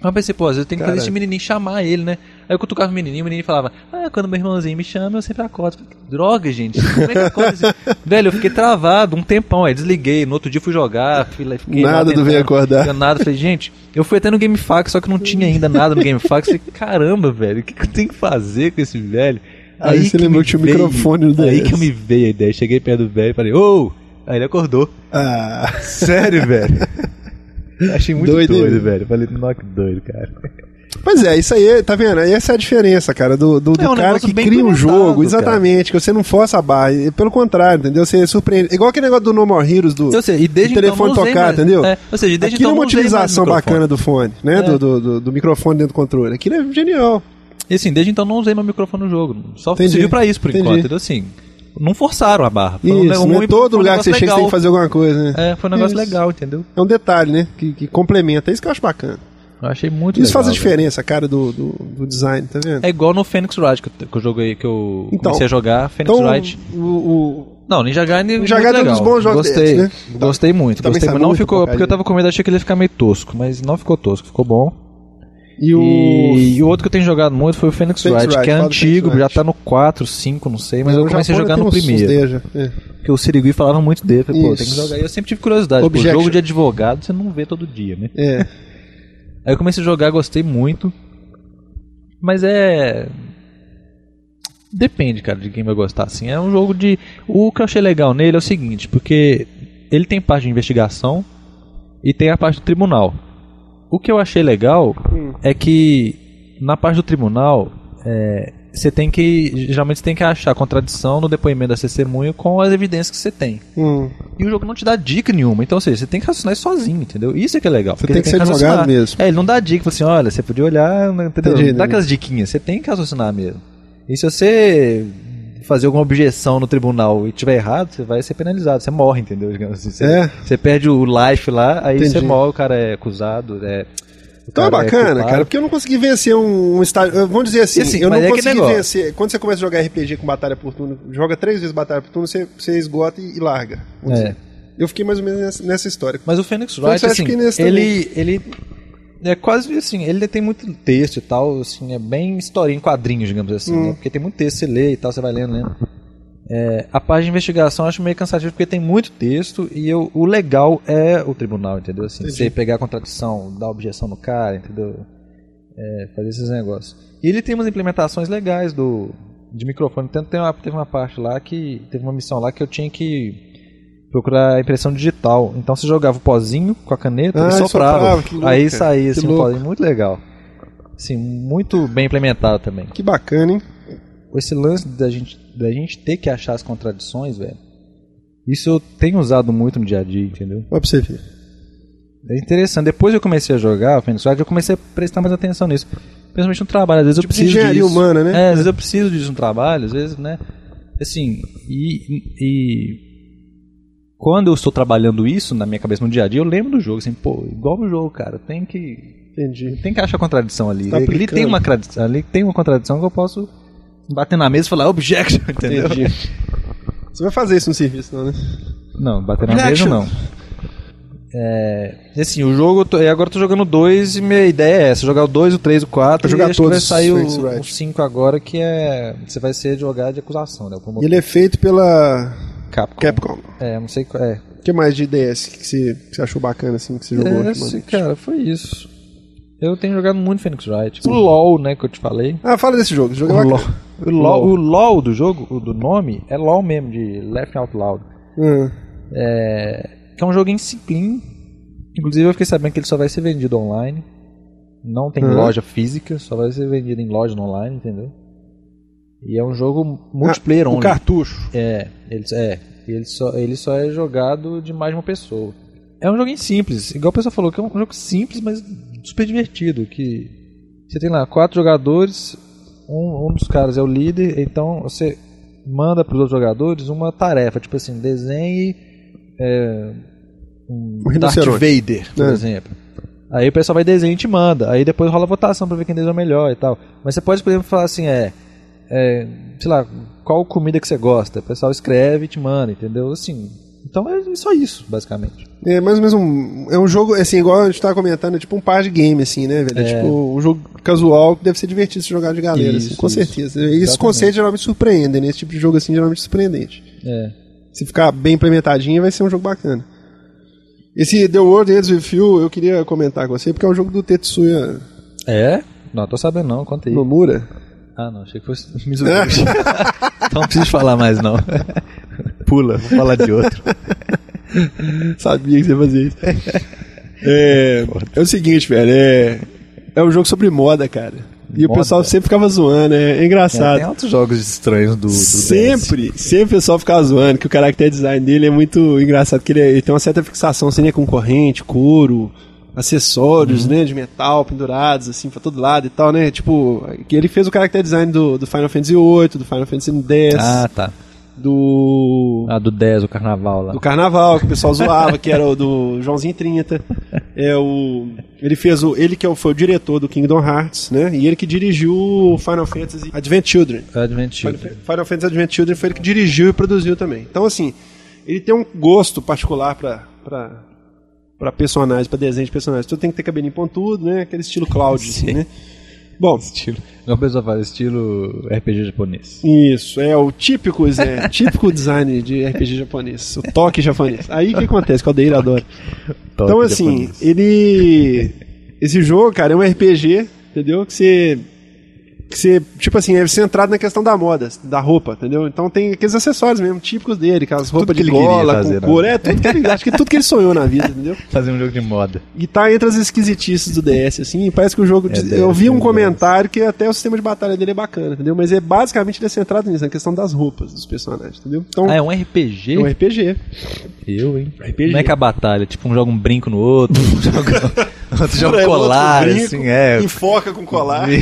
Speaker 2: Aí eu pensei, pô, às vezes eu tenho que fazer esse menininho chamar ele, né? Aí eu cutucava o menininho, o menininho falava, ah, quando meu irmãozinho me chama, eu sempre acordo. Eu falei, droga, gente, como é que acorda? Velho, eu fiquei travado um tempão, aí desliguei, no outro dia fui jogar, fui lá, fiquei
Speaker 1: Nada do velho acordar.
Speaker 2: não nada, falei, gente, eu fui até no GameFAQ, só que não tinha ainda nada no GameFAQ, falei, caramba, velho, o que, que eu tenho que fazer com esse velho?
Speaker 1: Aí você lembrou que tinha um
Speaker 2: veio-
Speaker 1: microfone no
Speaker 2: Aí que eu me veio a ideia, cheguei perto do velho e falei, ô! Aí ele acordou.
Speaker 1: Ah,
Speaker 2: Sério, velho? Achei muito
Speaker 1: Doido,
Speaker 2: doido, velho. Falei, nossa, que doido, cara.
Speaker 1: Pois é, isso aí, tá vendo? Essa é a diferença, cara, do, do, do
Speaker 2: É um
Speaker 1: cara que cria um jogo,
Speaker 2: cara.
Speaker 1: exatamente, que você não força a barra. Pelo contrário, entendeu? Você surpreende. Igual aquele negócio do No More Heroes, do, do telefone
Speaker 2: então
Speaker 1: tocar,
Speaker 2: mais.
Speaker 1: entendeu?
Speaker 2: É, ou seja, desde
Speaker 1: Aquilo
Speaker 2: então
Speaker 1: é uma utilização bacana do fone, né?
Speaker 2: É.
Speaker 1: Do, do, do- microfone dentro do controle. Aquilo é genial.
Speaker 2: E assim, desde então não usei meu microfone no jogo. Só
Speaker 1: Entendi.
Speaker 2: serviu pra isso por
Speaker 1: Entendi.
Speaker 2: enquanto. Então assim, não forçaram a barra. Foi um-
Speaker 1: Isso,
Speaker 2: um-
Speaker 1: não é
Speaker 2: um-
Speaker 1: todo
Speaker 2: um
Speaker 1: lugar que você
Speaker 2: negócio
Speaker 1: chega você tem
Speaker 2: legal.
Speaker 1: que fazer alguma coisa, né?
Speaker 2: É, foi um negócio
Speaker 1: Isso.
Speaker 2: legal, entendeu?
Speaker 1: É um detalhe, né? Que, que complementa. É isso que eu acho bacana.
Speaker 2: Eu achei muito
Speaker 1: Isso
Speaker 2: legal.
Speaker 1: faz a
Speaker 2: velho.
Speaker 1: diferença, cara, do, do, do design, tá vendo?
Speaker 2: É igual no Phoenix Wright que eu, que eu joguei, que eu
Speaker 1: Então,
Speaker 2: comecei a jogar. Phoenix
Speaker 1: Então,
Speaker 2: Wright.
Speaker 1: o, o-
Speaker 2: Não, Ninja Gaiden
Speaker 1: Ninja
Speaker 2: muito
Speaker 1: Gaiden é um dos bons jogos
Speaker 2: Gostei,
Speaker 1: deles, né?
Speaker 2: gostei muito.
Speaker 1: Também
Speaker 2: Gostei, mas não
Speaker 1: muito
Speaker 2: ficou,
Speaker 1: porcaria.
Speaker 2: porque eu tava com medo, achei que ele ia ficar meio tosco, mas não ficou tosco, ficou bom.
Speaker 1: e o.
Speaker 2: E, e o outro que eu tenho jogado muito foi o Phoenix,
Speaker 1: Phoenix
Speaker 2: Wright,
Speaker 1: Wright,
Speaker 2: que é antigo, já tá no 4, 5, não sei, mas eu
Speaker 1: no
Speaker 2: comecei a
Speaker 1: Japão
Speaker 2: jogar
Speaker 1: tem
Speaker 2: no primeiro.
Speaker 1: É.
Speaker 2: Porque o Sirigui falava muito dele, falei, pô, tem que jogar. E eu sempre tive curiosidade, pô,
Speaker 1: Objection.
Speaker 2: jogo de advogado você não vê todo dia, né?
Speaker 1: É.
Speaker 2: Aí eu comecei a jogar, gostei muito. Mas é. Depende, cara, de quem vai gostar. Assim, é um jogo de. O que eu achei legal nele é o seguinte, porque ele tem parte de investigação e tem a parte do tribunal. O que eu achei legal
Speaker 1: Hum.
Speaker 2: é que na parte do tribunal é, você tem que. Geralmente você tem que achar contradição no depoimento da testemunha com as evidências que você tem.
Speaker 1: Hum.
Speaker 2: E o jogo não te dá dica nenhuma. Então, ou seja, você tem que raciocinar sozinho, entendeu? Isso é que é legal. porque
Speaker 1: tem que ser
Speaker 2: raciocinar.
Speaker 1: advogado mesmo.
Speaker 2: É, ele não dá dica, assim, olha, você podia olhar, entendeu?
Speaker 1: Entendi,
Speaker 2: não dá aquelas diquinhas, você tem que raciocinar mesmo. E se você fazer alguma objeção no tribunal e tiver errado, você vai ser penalizado, você morre, entendeu? Assim, você,
Speaker 1: É.
Speaker 2: você perde o life lá, aí
Speaker 1: Entendi.
Speaker 2: você morre, o cara é acusado, é... o
Speaker 1: Então é
Speaker 2: cara
Speaker 1: bacana,
Speaker 2: culpado.
Speaker 1: cara, porque eu não consegui vencer um, um estágio. Vamos dizer assim,
Speaker 2: assim,
Speaker 1: eu não
Speaker 2: é
Speaker 1: consegui vencer. Quando você começa a jogar RPG com batalha por turno, joga três vezes batalha por turno, você, você esgota e, e larga.
Speaker 2: É.
Speaker 1: Eu fiquei mais ou menos nessa, nessa história.
Speaker 2: Mas o Phoenix
Speaker 1: Phoenix
Speaker 2: Wright,
Speaker 1: Wright
Speaker 2: assim,
Speaker 1: que nesse
Speaker 2: ele, ele é quase assim, ele tem muito texto e tal, assim, é bem historinha em quadrinhos, digamos assim,
Speaker 1: Hum.
Speaker 2: né? Porque tem muito texto, você lê e tal, você vai lendo, lendo. É, a parte de investigação eu acho meio cansativo porque tem muito texto e eu, o legal é o tribunal, entendeu? Assim,
Speaker 1: Entendi.
Speaker 2: você pegar a contradição, dar objeção no cara, entendeu? É, fazer esses negócios. E ele tem umas implementações legais do de microfone. Tanto tem uma, teve uma parte lá que. Teve uma missão lá que eu tinha que procurar a impressão digital. Então você jogava o pozinho com a caneta
Speaker 1: Ah,
Speaker 2: e soprava.
Speaker 1: soprava, louco,
Speaker 2: aí saía assim um pozinho muito legal. Assim, muito bem implementado também.
Speaker 1: Que bacana, hein?
Speaker 2: Esse lance da gente, da gente ter que achar as contradições, velho. Isso eu tenho usado muito no dia a dia, entendeu?
Speaker 1: Pra você ver.
Speaker 2: É interessante. Depois que eu comecei a jogar o Phoenix Wright, eu comecei a prestar mais atenção nisso. Principalmente no trabalho. Às vezes
Speaker 1: Tipo
Speaker 2: eu preciso
Speaker 1: engenharia
Speaker 2: disso.
Speaker 1: humana, né?
Speaker 2: É, às vezes eu preciso disso no trabalho, às vezes, né? Assim, e, e quando eu estou trabalhando isso na minha cabeça no dia a dia, eu lembro do jogo, assim, pô, igual no jogo, cara, tem que
Speaker 1: Entendi.
Speaker 2: tem que achar contradição ali.
Speaker 1: Tá
Speaker 2: tem uma ali tem uma contradição que eu posso bater na mesa e falar objection, entendeu?
Speaker 1: Entendi. Você vai fazer isso no serviço, não, né?
Speaker 2: Não, bater na
Speaker 1: Objection.
Speaker 2: mesa não. É, e assim, o jogo, eu tô- e agora eu tô jogando dois e minha ideia é essa, jogar o 2, o 3, o 4
Speaker 1: Pra jogar
Speaker 2: que vai
Speaker 1: todos
Speaker 2: sair o,
Speaker 1: Phoenix Wright.
Speaker 2: o 5 agora que é, você vai ser jogar de acusação, né?
Speaker 1: Ele é feito pela
Speaker 2: Capcom.
Speaker 1: Capcom.
Speaker 2: É, não sei qual é.
Speaker 1: O que mais de DS que você, que você achou bacana, assim, que você jogou?
Speaker 2: É, esse, cara, foi isso. Eu tenho jogado muito Phoenix Wright. O LoL, né, que eu te falei.
Speaker 1: Ah, fala desse jogo. Jogo é
Speaker 2: O
Speaker 1: bacana.
Speaker 2: LoL, o, LoL, o LoL do jogo, o do nome, é LoL mesmo, de Laughing Out Loud.
Speaker 1: Ah,
Speaker 2: É, que é um joguinho simplinho. Inclusive eu fiquei sabendo que ele só vai ser vendido online. Não tem
Speaker 1: Uhum.
Speaker 2: loja física, só vai ser vendido em loja online, entendeu? E é um jogo multiplayer
Speaker 1: o
Speaker 2: only.
Speaker 1: cartucho.
Speaker 2: É, ele, é ele, só, ele só é jogado de mais de uma pessoa. É um joguinho simples, igual o pessoal falou, que é um jogo simples, mas super divertido. Que você tem lá quatro jogadores, um, um dos caras é o líder, então você manda para os outros jogadores uma tarefa, tipo assim, desenhe é, um
Speaker 1: Um
Speaker 2: Darth. Vader, por
Speaker 1: É.
Speaker 2: exemplo. Aí o pessoal vai desenhar e te manda. Aí depois rola votação pra ver quem desenhou melhor e tal. Mas você pode, por exemplo, falar assim, é, é, sei lá, qual comida que você gosta. O pessoal escreve e te manda, entendeu? Assim, então é só isso, basicamente.
Speaker 1: É mais ou menos um. É um jogo, assim, igual a gente tava comentando, é tipo um par de game, assim, né, velho? É,
Speaker 2: É.
Speaker 1: tipo um jogo casual que deve ser divertido se jogar de galera,
Speaker 2: Isso,
Speaker 1: assim, com
Speaker 2: isso.
Speaker 1: certeza. E esses
Speaker 2: Exatamente.
Speaker 1: conceitos geralmente surpreendem, né? Esse tipo de jogo, assim, geralmente surpreendente.
Speaker 2: É.
Speaker 1: Se ficar bem implementadinho, vai ser um jogo bacana. Esse The World Ends With You, eu queria comentar com você, porque é um jogo do Tetsuya
Speaker 2: É? Não, tô sabendo não, conta aí.
Speaker 1: Nomura.
Speaker 2: Ah, não, achei que fosse Mizuguchi. então não preciso falar mais não. Pula, vou falar de outro.
Speaker 1: Sabia que você ia fazer isso. É, é o seguinte, velho, é, é um jogo sobre moda, cara. E o
Speaker 2: Moda?
Speaker 1: pessoal sempre ficava zoando, é, é engraçado.
Speaker 2: tem outros jogos estranhos do, do
Speaker 1: Sempre, sempre o pessoal ficava zoando que o character design dele é muito engraçado, que ele, é- ele tem uma certa fixação assim, né, com corrente, couro, acessórios, né, de metal pendurados assim pra todo lado e tal, né? Tipo, que ele fez o character design do, do Final Fantasy VIII, do Final Fantasy X,
Speaker 2: Ah, tá.
Speaker 1: Do
Speaker 2: Ah, do 10, o carnaval lá.
Speaker 1: do Carnaval, que o pessoal zoava, que era o do Joãozinho 30. É o ele fez o ele que é foi o diretor do Kingdom Hearts, né? E ele que dirigiu o Final Fantasy Advent Children.
Speaker 2: Advent
Speaker 1: Final
Speaker 2: Children.
Speaker 1: Final Fantasy Advent Children foi ele que dirigiu e produziu também. Então, assim, ele tem um gosto particular pra, pra, pra personagens, pra desenho de personagens. Tudo tem que ter cabelinho pontudo, né? Aquele estilo Cloud, assim,
Speaker 2: Sim.
Speaker 1: né? Bom,
Speaker 2: Estilo. Uma pessoa fala estilo RPG japonês.
Speaker 1: isso, é o típico, Zé, típico design de RPG japonês, o toque japonês. Aí o que acontece? Que o Aldeir adora. Então, assim,
Speaker 2: japonês.
Speaker 1: ele. Esse jogo, cara, é um RPG, entendeu? Que você. Que você, tipo assim, é centrado na questão da moda, da roupa, entendeu? Então tem aqueles acessórios mesmo, típicos dele, aquelas roupas de gola,
Speaker 2: fazer,
Speaker 1: com
Speaker 2: né?
Speaker 1: cor, é tudo que ele, acho que tudo que ele sonhou na vida, entendeu?
Speaker 2: Fazer um jogo de moda.
Speaker 1: E tá entre as esquisitices do DS, assim, e parece que o jogo.
Speaker 2: É,
Speaker 1: eu
Speaker 2: DS,
Speaker 1: vi um
Speaker 2: é,
Speaker 1: comentário que até o sistema de batalha dele é bacana, entendeu? Mas é basicamente ele é centrado nisso, na questão das roupas dos personagens, entendeu? Então,
Speaker 2: Ah, é um RPG?
Speaker 1: é um RPG.
Speaker 2: Eu, hein?
Speaker 1: RPG.
Speaker 2: Não é que a batalha, tipo, um joga um brinco no outro, um joga, outro joga um
Speaker 1: outro
Speaker 2: colar,
Speaker 1: brinco,
Speaker 2: assim, é.
Speaker 1: Enfoca com colar.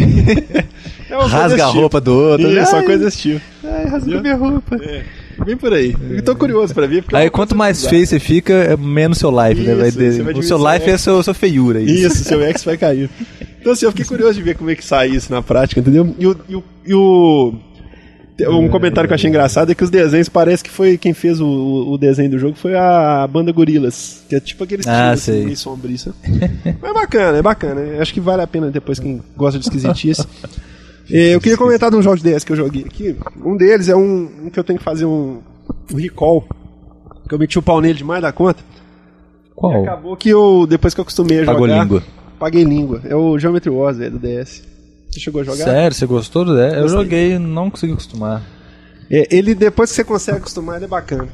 Speaker 1: É
Speaker 2: Rasga a
Speaker 1: tipo.
Speaker 2: roupa do outro.
Speaker 1: Isso, uma
Speaker 2: Ai,
Speaker 1: coisa desse tipo.
Speaker 2: Ai, rasgou minha roupa.
Speaker 1: É, bem por aí. Eu tô curioso pra ver. é
Speaker 2: Aí quanto mais feio você fica, é menos seu life, né?
Speaker 1: Isso, você vai
Speaker 2: o seu life
Speaker 1: seu
Speaker 2: é seu, sua feiura. Isso.
Speaker 1: Isso, seu ex vai cair. Então, assim, eu fiquei curioso de ver como é que sai isso na prática, entendeu? E o. E o, e o- um comentário que eu achei engraçado é que os desenhos parece que foi quem fez o, o- desenho do jogo foi a banda Gorilas, que é tipo aquele estilo
Speaker 2: Ah,
Speaker 1: assim, meio sombrio. sabe? Mas é bacana, é bacana. Eu Acho que vale a pena depois quem gosta de esquisitice. É, Eu queria comentar de uns jogos DS que eu joguei aqui. Um deles é um, um que eu tenho que fazer um, um recall. Que eu meti o pau nele demais da conta. E
Speaker 2: Qual?
Speaker 1: acabou que eu, depois que eu acostumei a
Speaker 2: Pagou
Speaker 1: jogar.
Speaker 2: língua.
Speaker 1: Paguei língua. É o Geometry Wars, velho, do DS. Você chegou a jogar?
Speaker 2: Sério, você gostou do Eu joguei e não consegui acostumar.
Speaker 1: É, ele, depois que você consegue acostumar, ele é bacana.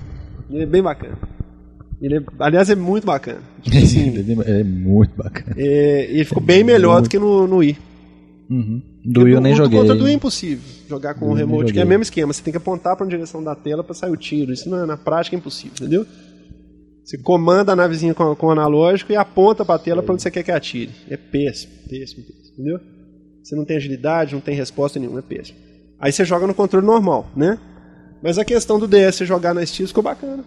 Speaker 1: Ele é bem bacana. Ele é, aliás, é muito bacana. Tipo assim,
Speaker 2: ele é muito bacana.
Speaker 1: é, ele ficou bem melhor do que no, no Wii.
Speaker 2: Uhum. Do Wii eu nem joguei.
Speaker 1: contra do Wii é impossível jogar com
Speaker 2: Do
Speaker 1: o remote, que é o mesmo esquema. Você tem que apontar para uma direção da tela para sair o tiro. Isso na, na prática é impossível, entendeu? Você comanda a navezinha com, com o analógico e aponta para a tela para onde você quer que atire. É péssimo, péssimo, péssimo, entendeu? Você não tem agilidade, não tem resposta nenhuma, é péssimo. Aí você joga no controle normal, né? Mas a questão do DS você jogar na Steam ficou bacana.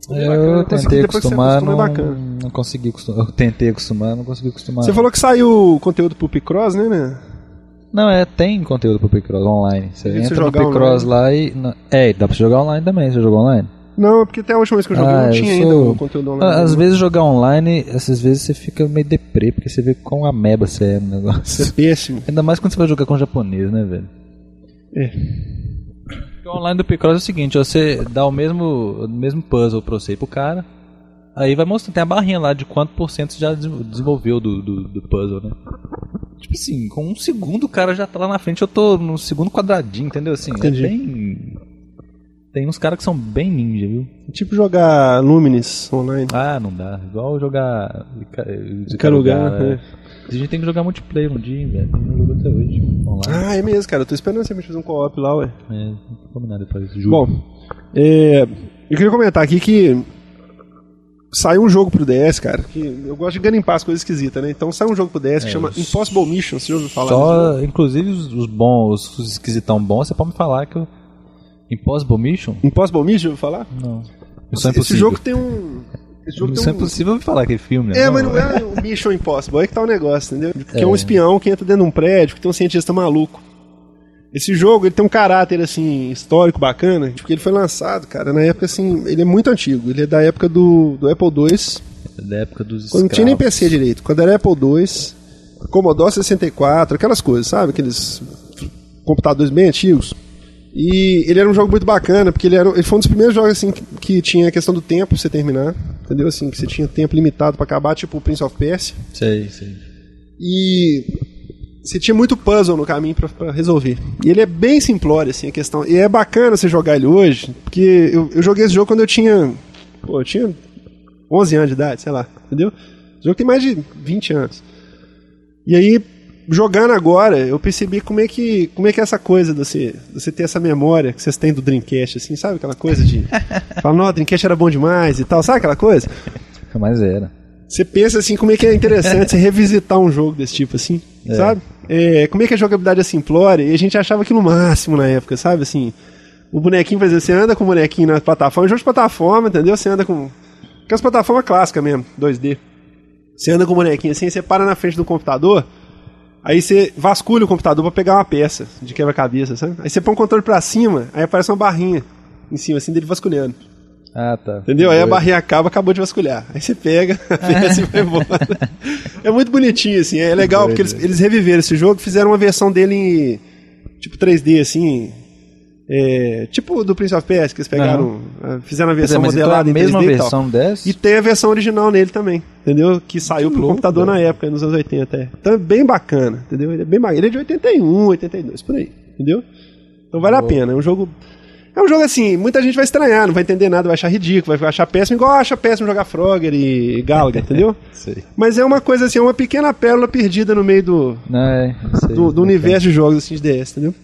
Speaker 1: Ficou bem bacana.
Speaker 2: Eu tentei
Speaker 1: você
Speaker 2: acostumar,
Speaker 1: acostuma,
Speaker 2: não,
Speaker 1: é bacana.
Speaker 2: não consegui acostumar. Eu tentei acostumar, não consegui acostumar.
Speaker 1: Você falou que saiu conteúdo pro Picross, né, né?
Speaker 2: Não, é, tem conteúdo pro Picross online. Você
Speaker 1: que
Speaker 2: entra
Speaker 1: você
Speaker 2: no Picross lá e. não- É, dá pra você jogar online também. Você jogou online?
Speaker 1: Não, porque até a última vez que eu joguei
Speaker 2: Ah,
Speaker 1: não tinha
Speaker 2: sou-
Speaker 1: ainda o conteúdo online.
Speaker 2: Ah, Às vezes jogar online, essas vezes você fica meio deprê, porque você vê quão ameba você é no negócio.
Speaker 1: Isso é péssimo.
Speaker 2: Ainda mais quando você vai jogar com japonês, né, velho?
Speaker 1: É.
Speaker 2: O online do Picross é o seguinte, você dá o mesmo, o mesmo puzzle pra você e pro cara, aí vai mostrando, tem a barrinha lá de quanto por cento você já des- desenvolveu do, do, do puzzle, né? Tipo assim, com um segundo o cara já tá lá na frente, eu tô no segundo quadradinho, entendeu? Assim,
Speaker 1: Entendi.
Speaker 2: é bem... Tem uns caras que são bem ninja, viu?
Speaker 1: Tipo jogar Luminis online.
Speaker 2: Ah, não dá. Igual jogar Ica-
Speaker 1: Icaruga,
Speaker 2: Icaruga,
Speaker 1: é.
Speaker 2: é. A gente tem que jogar multiplayer um dia, velho. Não jogou até hoje, online.
Speaker 1: Ah, é mesmo, cara. Eu tô esperando você fazer um co-op lá, ué.
Speaker 2: É, combinado depois. Juro.
Speaker 1: Bom, é, eu queria comentar aqui que saiu um jogo pro DS, cara, que eu gosto de garimpar as coisas esquisitas, né? Então saiu um jogo pro DS que
Speaker 2: É,
Speaker 1: chama
Speaker 2: os-
Speaker 1: Impossible Mission, você já ouviu falar disso?
Speaker 2: Só, inclusive, os, os bons, os esquisitão bons, você pode me falar que eu. Impossible Mission?
Speaker 1: Impossible Mission, ouviu falar?
Speaker 2: Não. Missão
Speaker 1: Esse
Speaker 2: Impossível.
Speaker 1: jogo tem um... Esse jogo
Speaker 2: Missão
Speaker 1: tem um...
Speaker 2: Impossível eu ouvi falar aquele filme, né?
Speaker 1: É, mas não é o Mission Impossible, é que tá o negócio, entendeu? Que é. um
Speaker 2: É.
Speaker 1: espião que entra dentro de um prédio, que tem um cientista maluco. Esse jogo, ele tem um caráter, assim, histórico bacana, porque ele foi lançado, cara, na época, assim, ele é muito antigo. Ele é da época do, do Apple II,
Speaker 2: Da época dos
Speaker 1: quando não tinha nem. PC direito. Quando era Apple II, Commodore 64, aquelas coisas, sabe? Aqueles computadores bem antigos. E ele era um jogo muito bacana, porque ele, era, ele foi um dos primeiros jogos assim que, que tinha a questão do tempo pra você terminar. Entendeu? Assim, que você tinha tempo limitado pra acabar, tipo o Prince of Persia.
Speaker 2: Sei, sei.
Speaker 1: E você tinha muito puzzle no caminho pra resolver. E ele é bem simplório, assim, a questão. E é bacana você jogar ele hoje, porque eu, eu joguei esse jogo quando eu tinha. Pô, eu tinha 11 anos de idade, sei lá, entendeu? O jogo tem mais de 20 anos. E aí, jogando agora, eu percebi como é que, como é, que é essa coisa de você, de você ter essa memória que vocês têm do Dreamcast, assim, sabe? Aquela coisa de. Falar, não, o Dreamcast era bom demais e tal, sabe aquela coisa?
Speaker 2: Mas era.
Speaker 1: Você pensa assim, como é que é interessante você revisitar um jogo desse tipo, assim,
Speaker 2: É.
Speaker 1: sabe? É, como é que a jogabilidade é simplória e a gente achava aquilo máximo na época, sabe? Assim, o bonequinho, por exemplo, você anda com o bonequinho na plataforma, jogo de plataforma, entendeu? Você anda com. Aquelas plataformas clássicas mesmo, 2D. Você anda com o bonequinho assim, você para na frente do computador, aí você vasculha o computador pra pegar uma peça de quebra-cabeça, sabe? Aí você põe o controle pra cima, aí aparece uma barrinha em cima, assim, dele vasculhando.
Speaker 2: Ah, tá.
Speaker 1: Entendeu? Aí a
Speaker 2: Doido.
Speaker 1: barrinha acaba, acabou de vasculhar. Aí você pega a peça e vai embora. É muito bonitinho, assim. É legal, porque eles, eles reviveram esse jogo, fizeram uma versão dele em tipo 3D, assim. É, tipo do Prince of Persia, que eles pegaram, ah, fizeram a
Speaker 2: dizer,
Speaker 1: versão
Speaker 2: mas então é a
Speaker 1: modelada em 3D
Speaker 2: mesma
Speaker 1: e
Speaker 2: versão
Speaker 1: tal.
Speaker 2: dessa?
Speaker 1: E tem a versão original nele também, entendeu? Que saiu
Speaker 2: Que
Speaker 1: pro
Speaker 2: louco,
Speaker 1: computador
Speaker 2: velho.
Speaker 1: na época, nos anos 80 até. Então é bem bacana, entendeu? Ele é bem bacana. Ele é de 81, 82, por aí, entendeu? Então vale a pena. É um jogo. É um jogo assim, muita gente vai estranhar, não vai entender nada, vai achar ridículo, vai achar péssimo, igual acha péssimo jogar Frogger e Galaga, entendeu?
Speaker 2: Sei.
Speaker 1: Mas é uma coisa assim, é uma pequena pérola perdida no meio do,
Speaker 2: Não, é, sei.
Speaker 1: do, do universo de jogos assim, de DS, entendeu?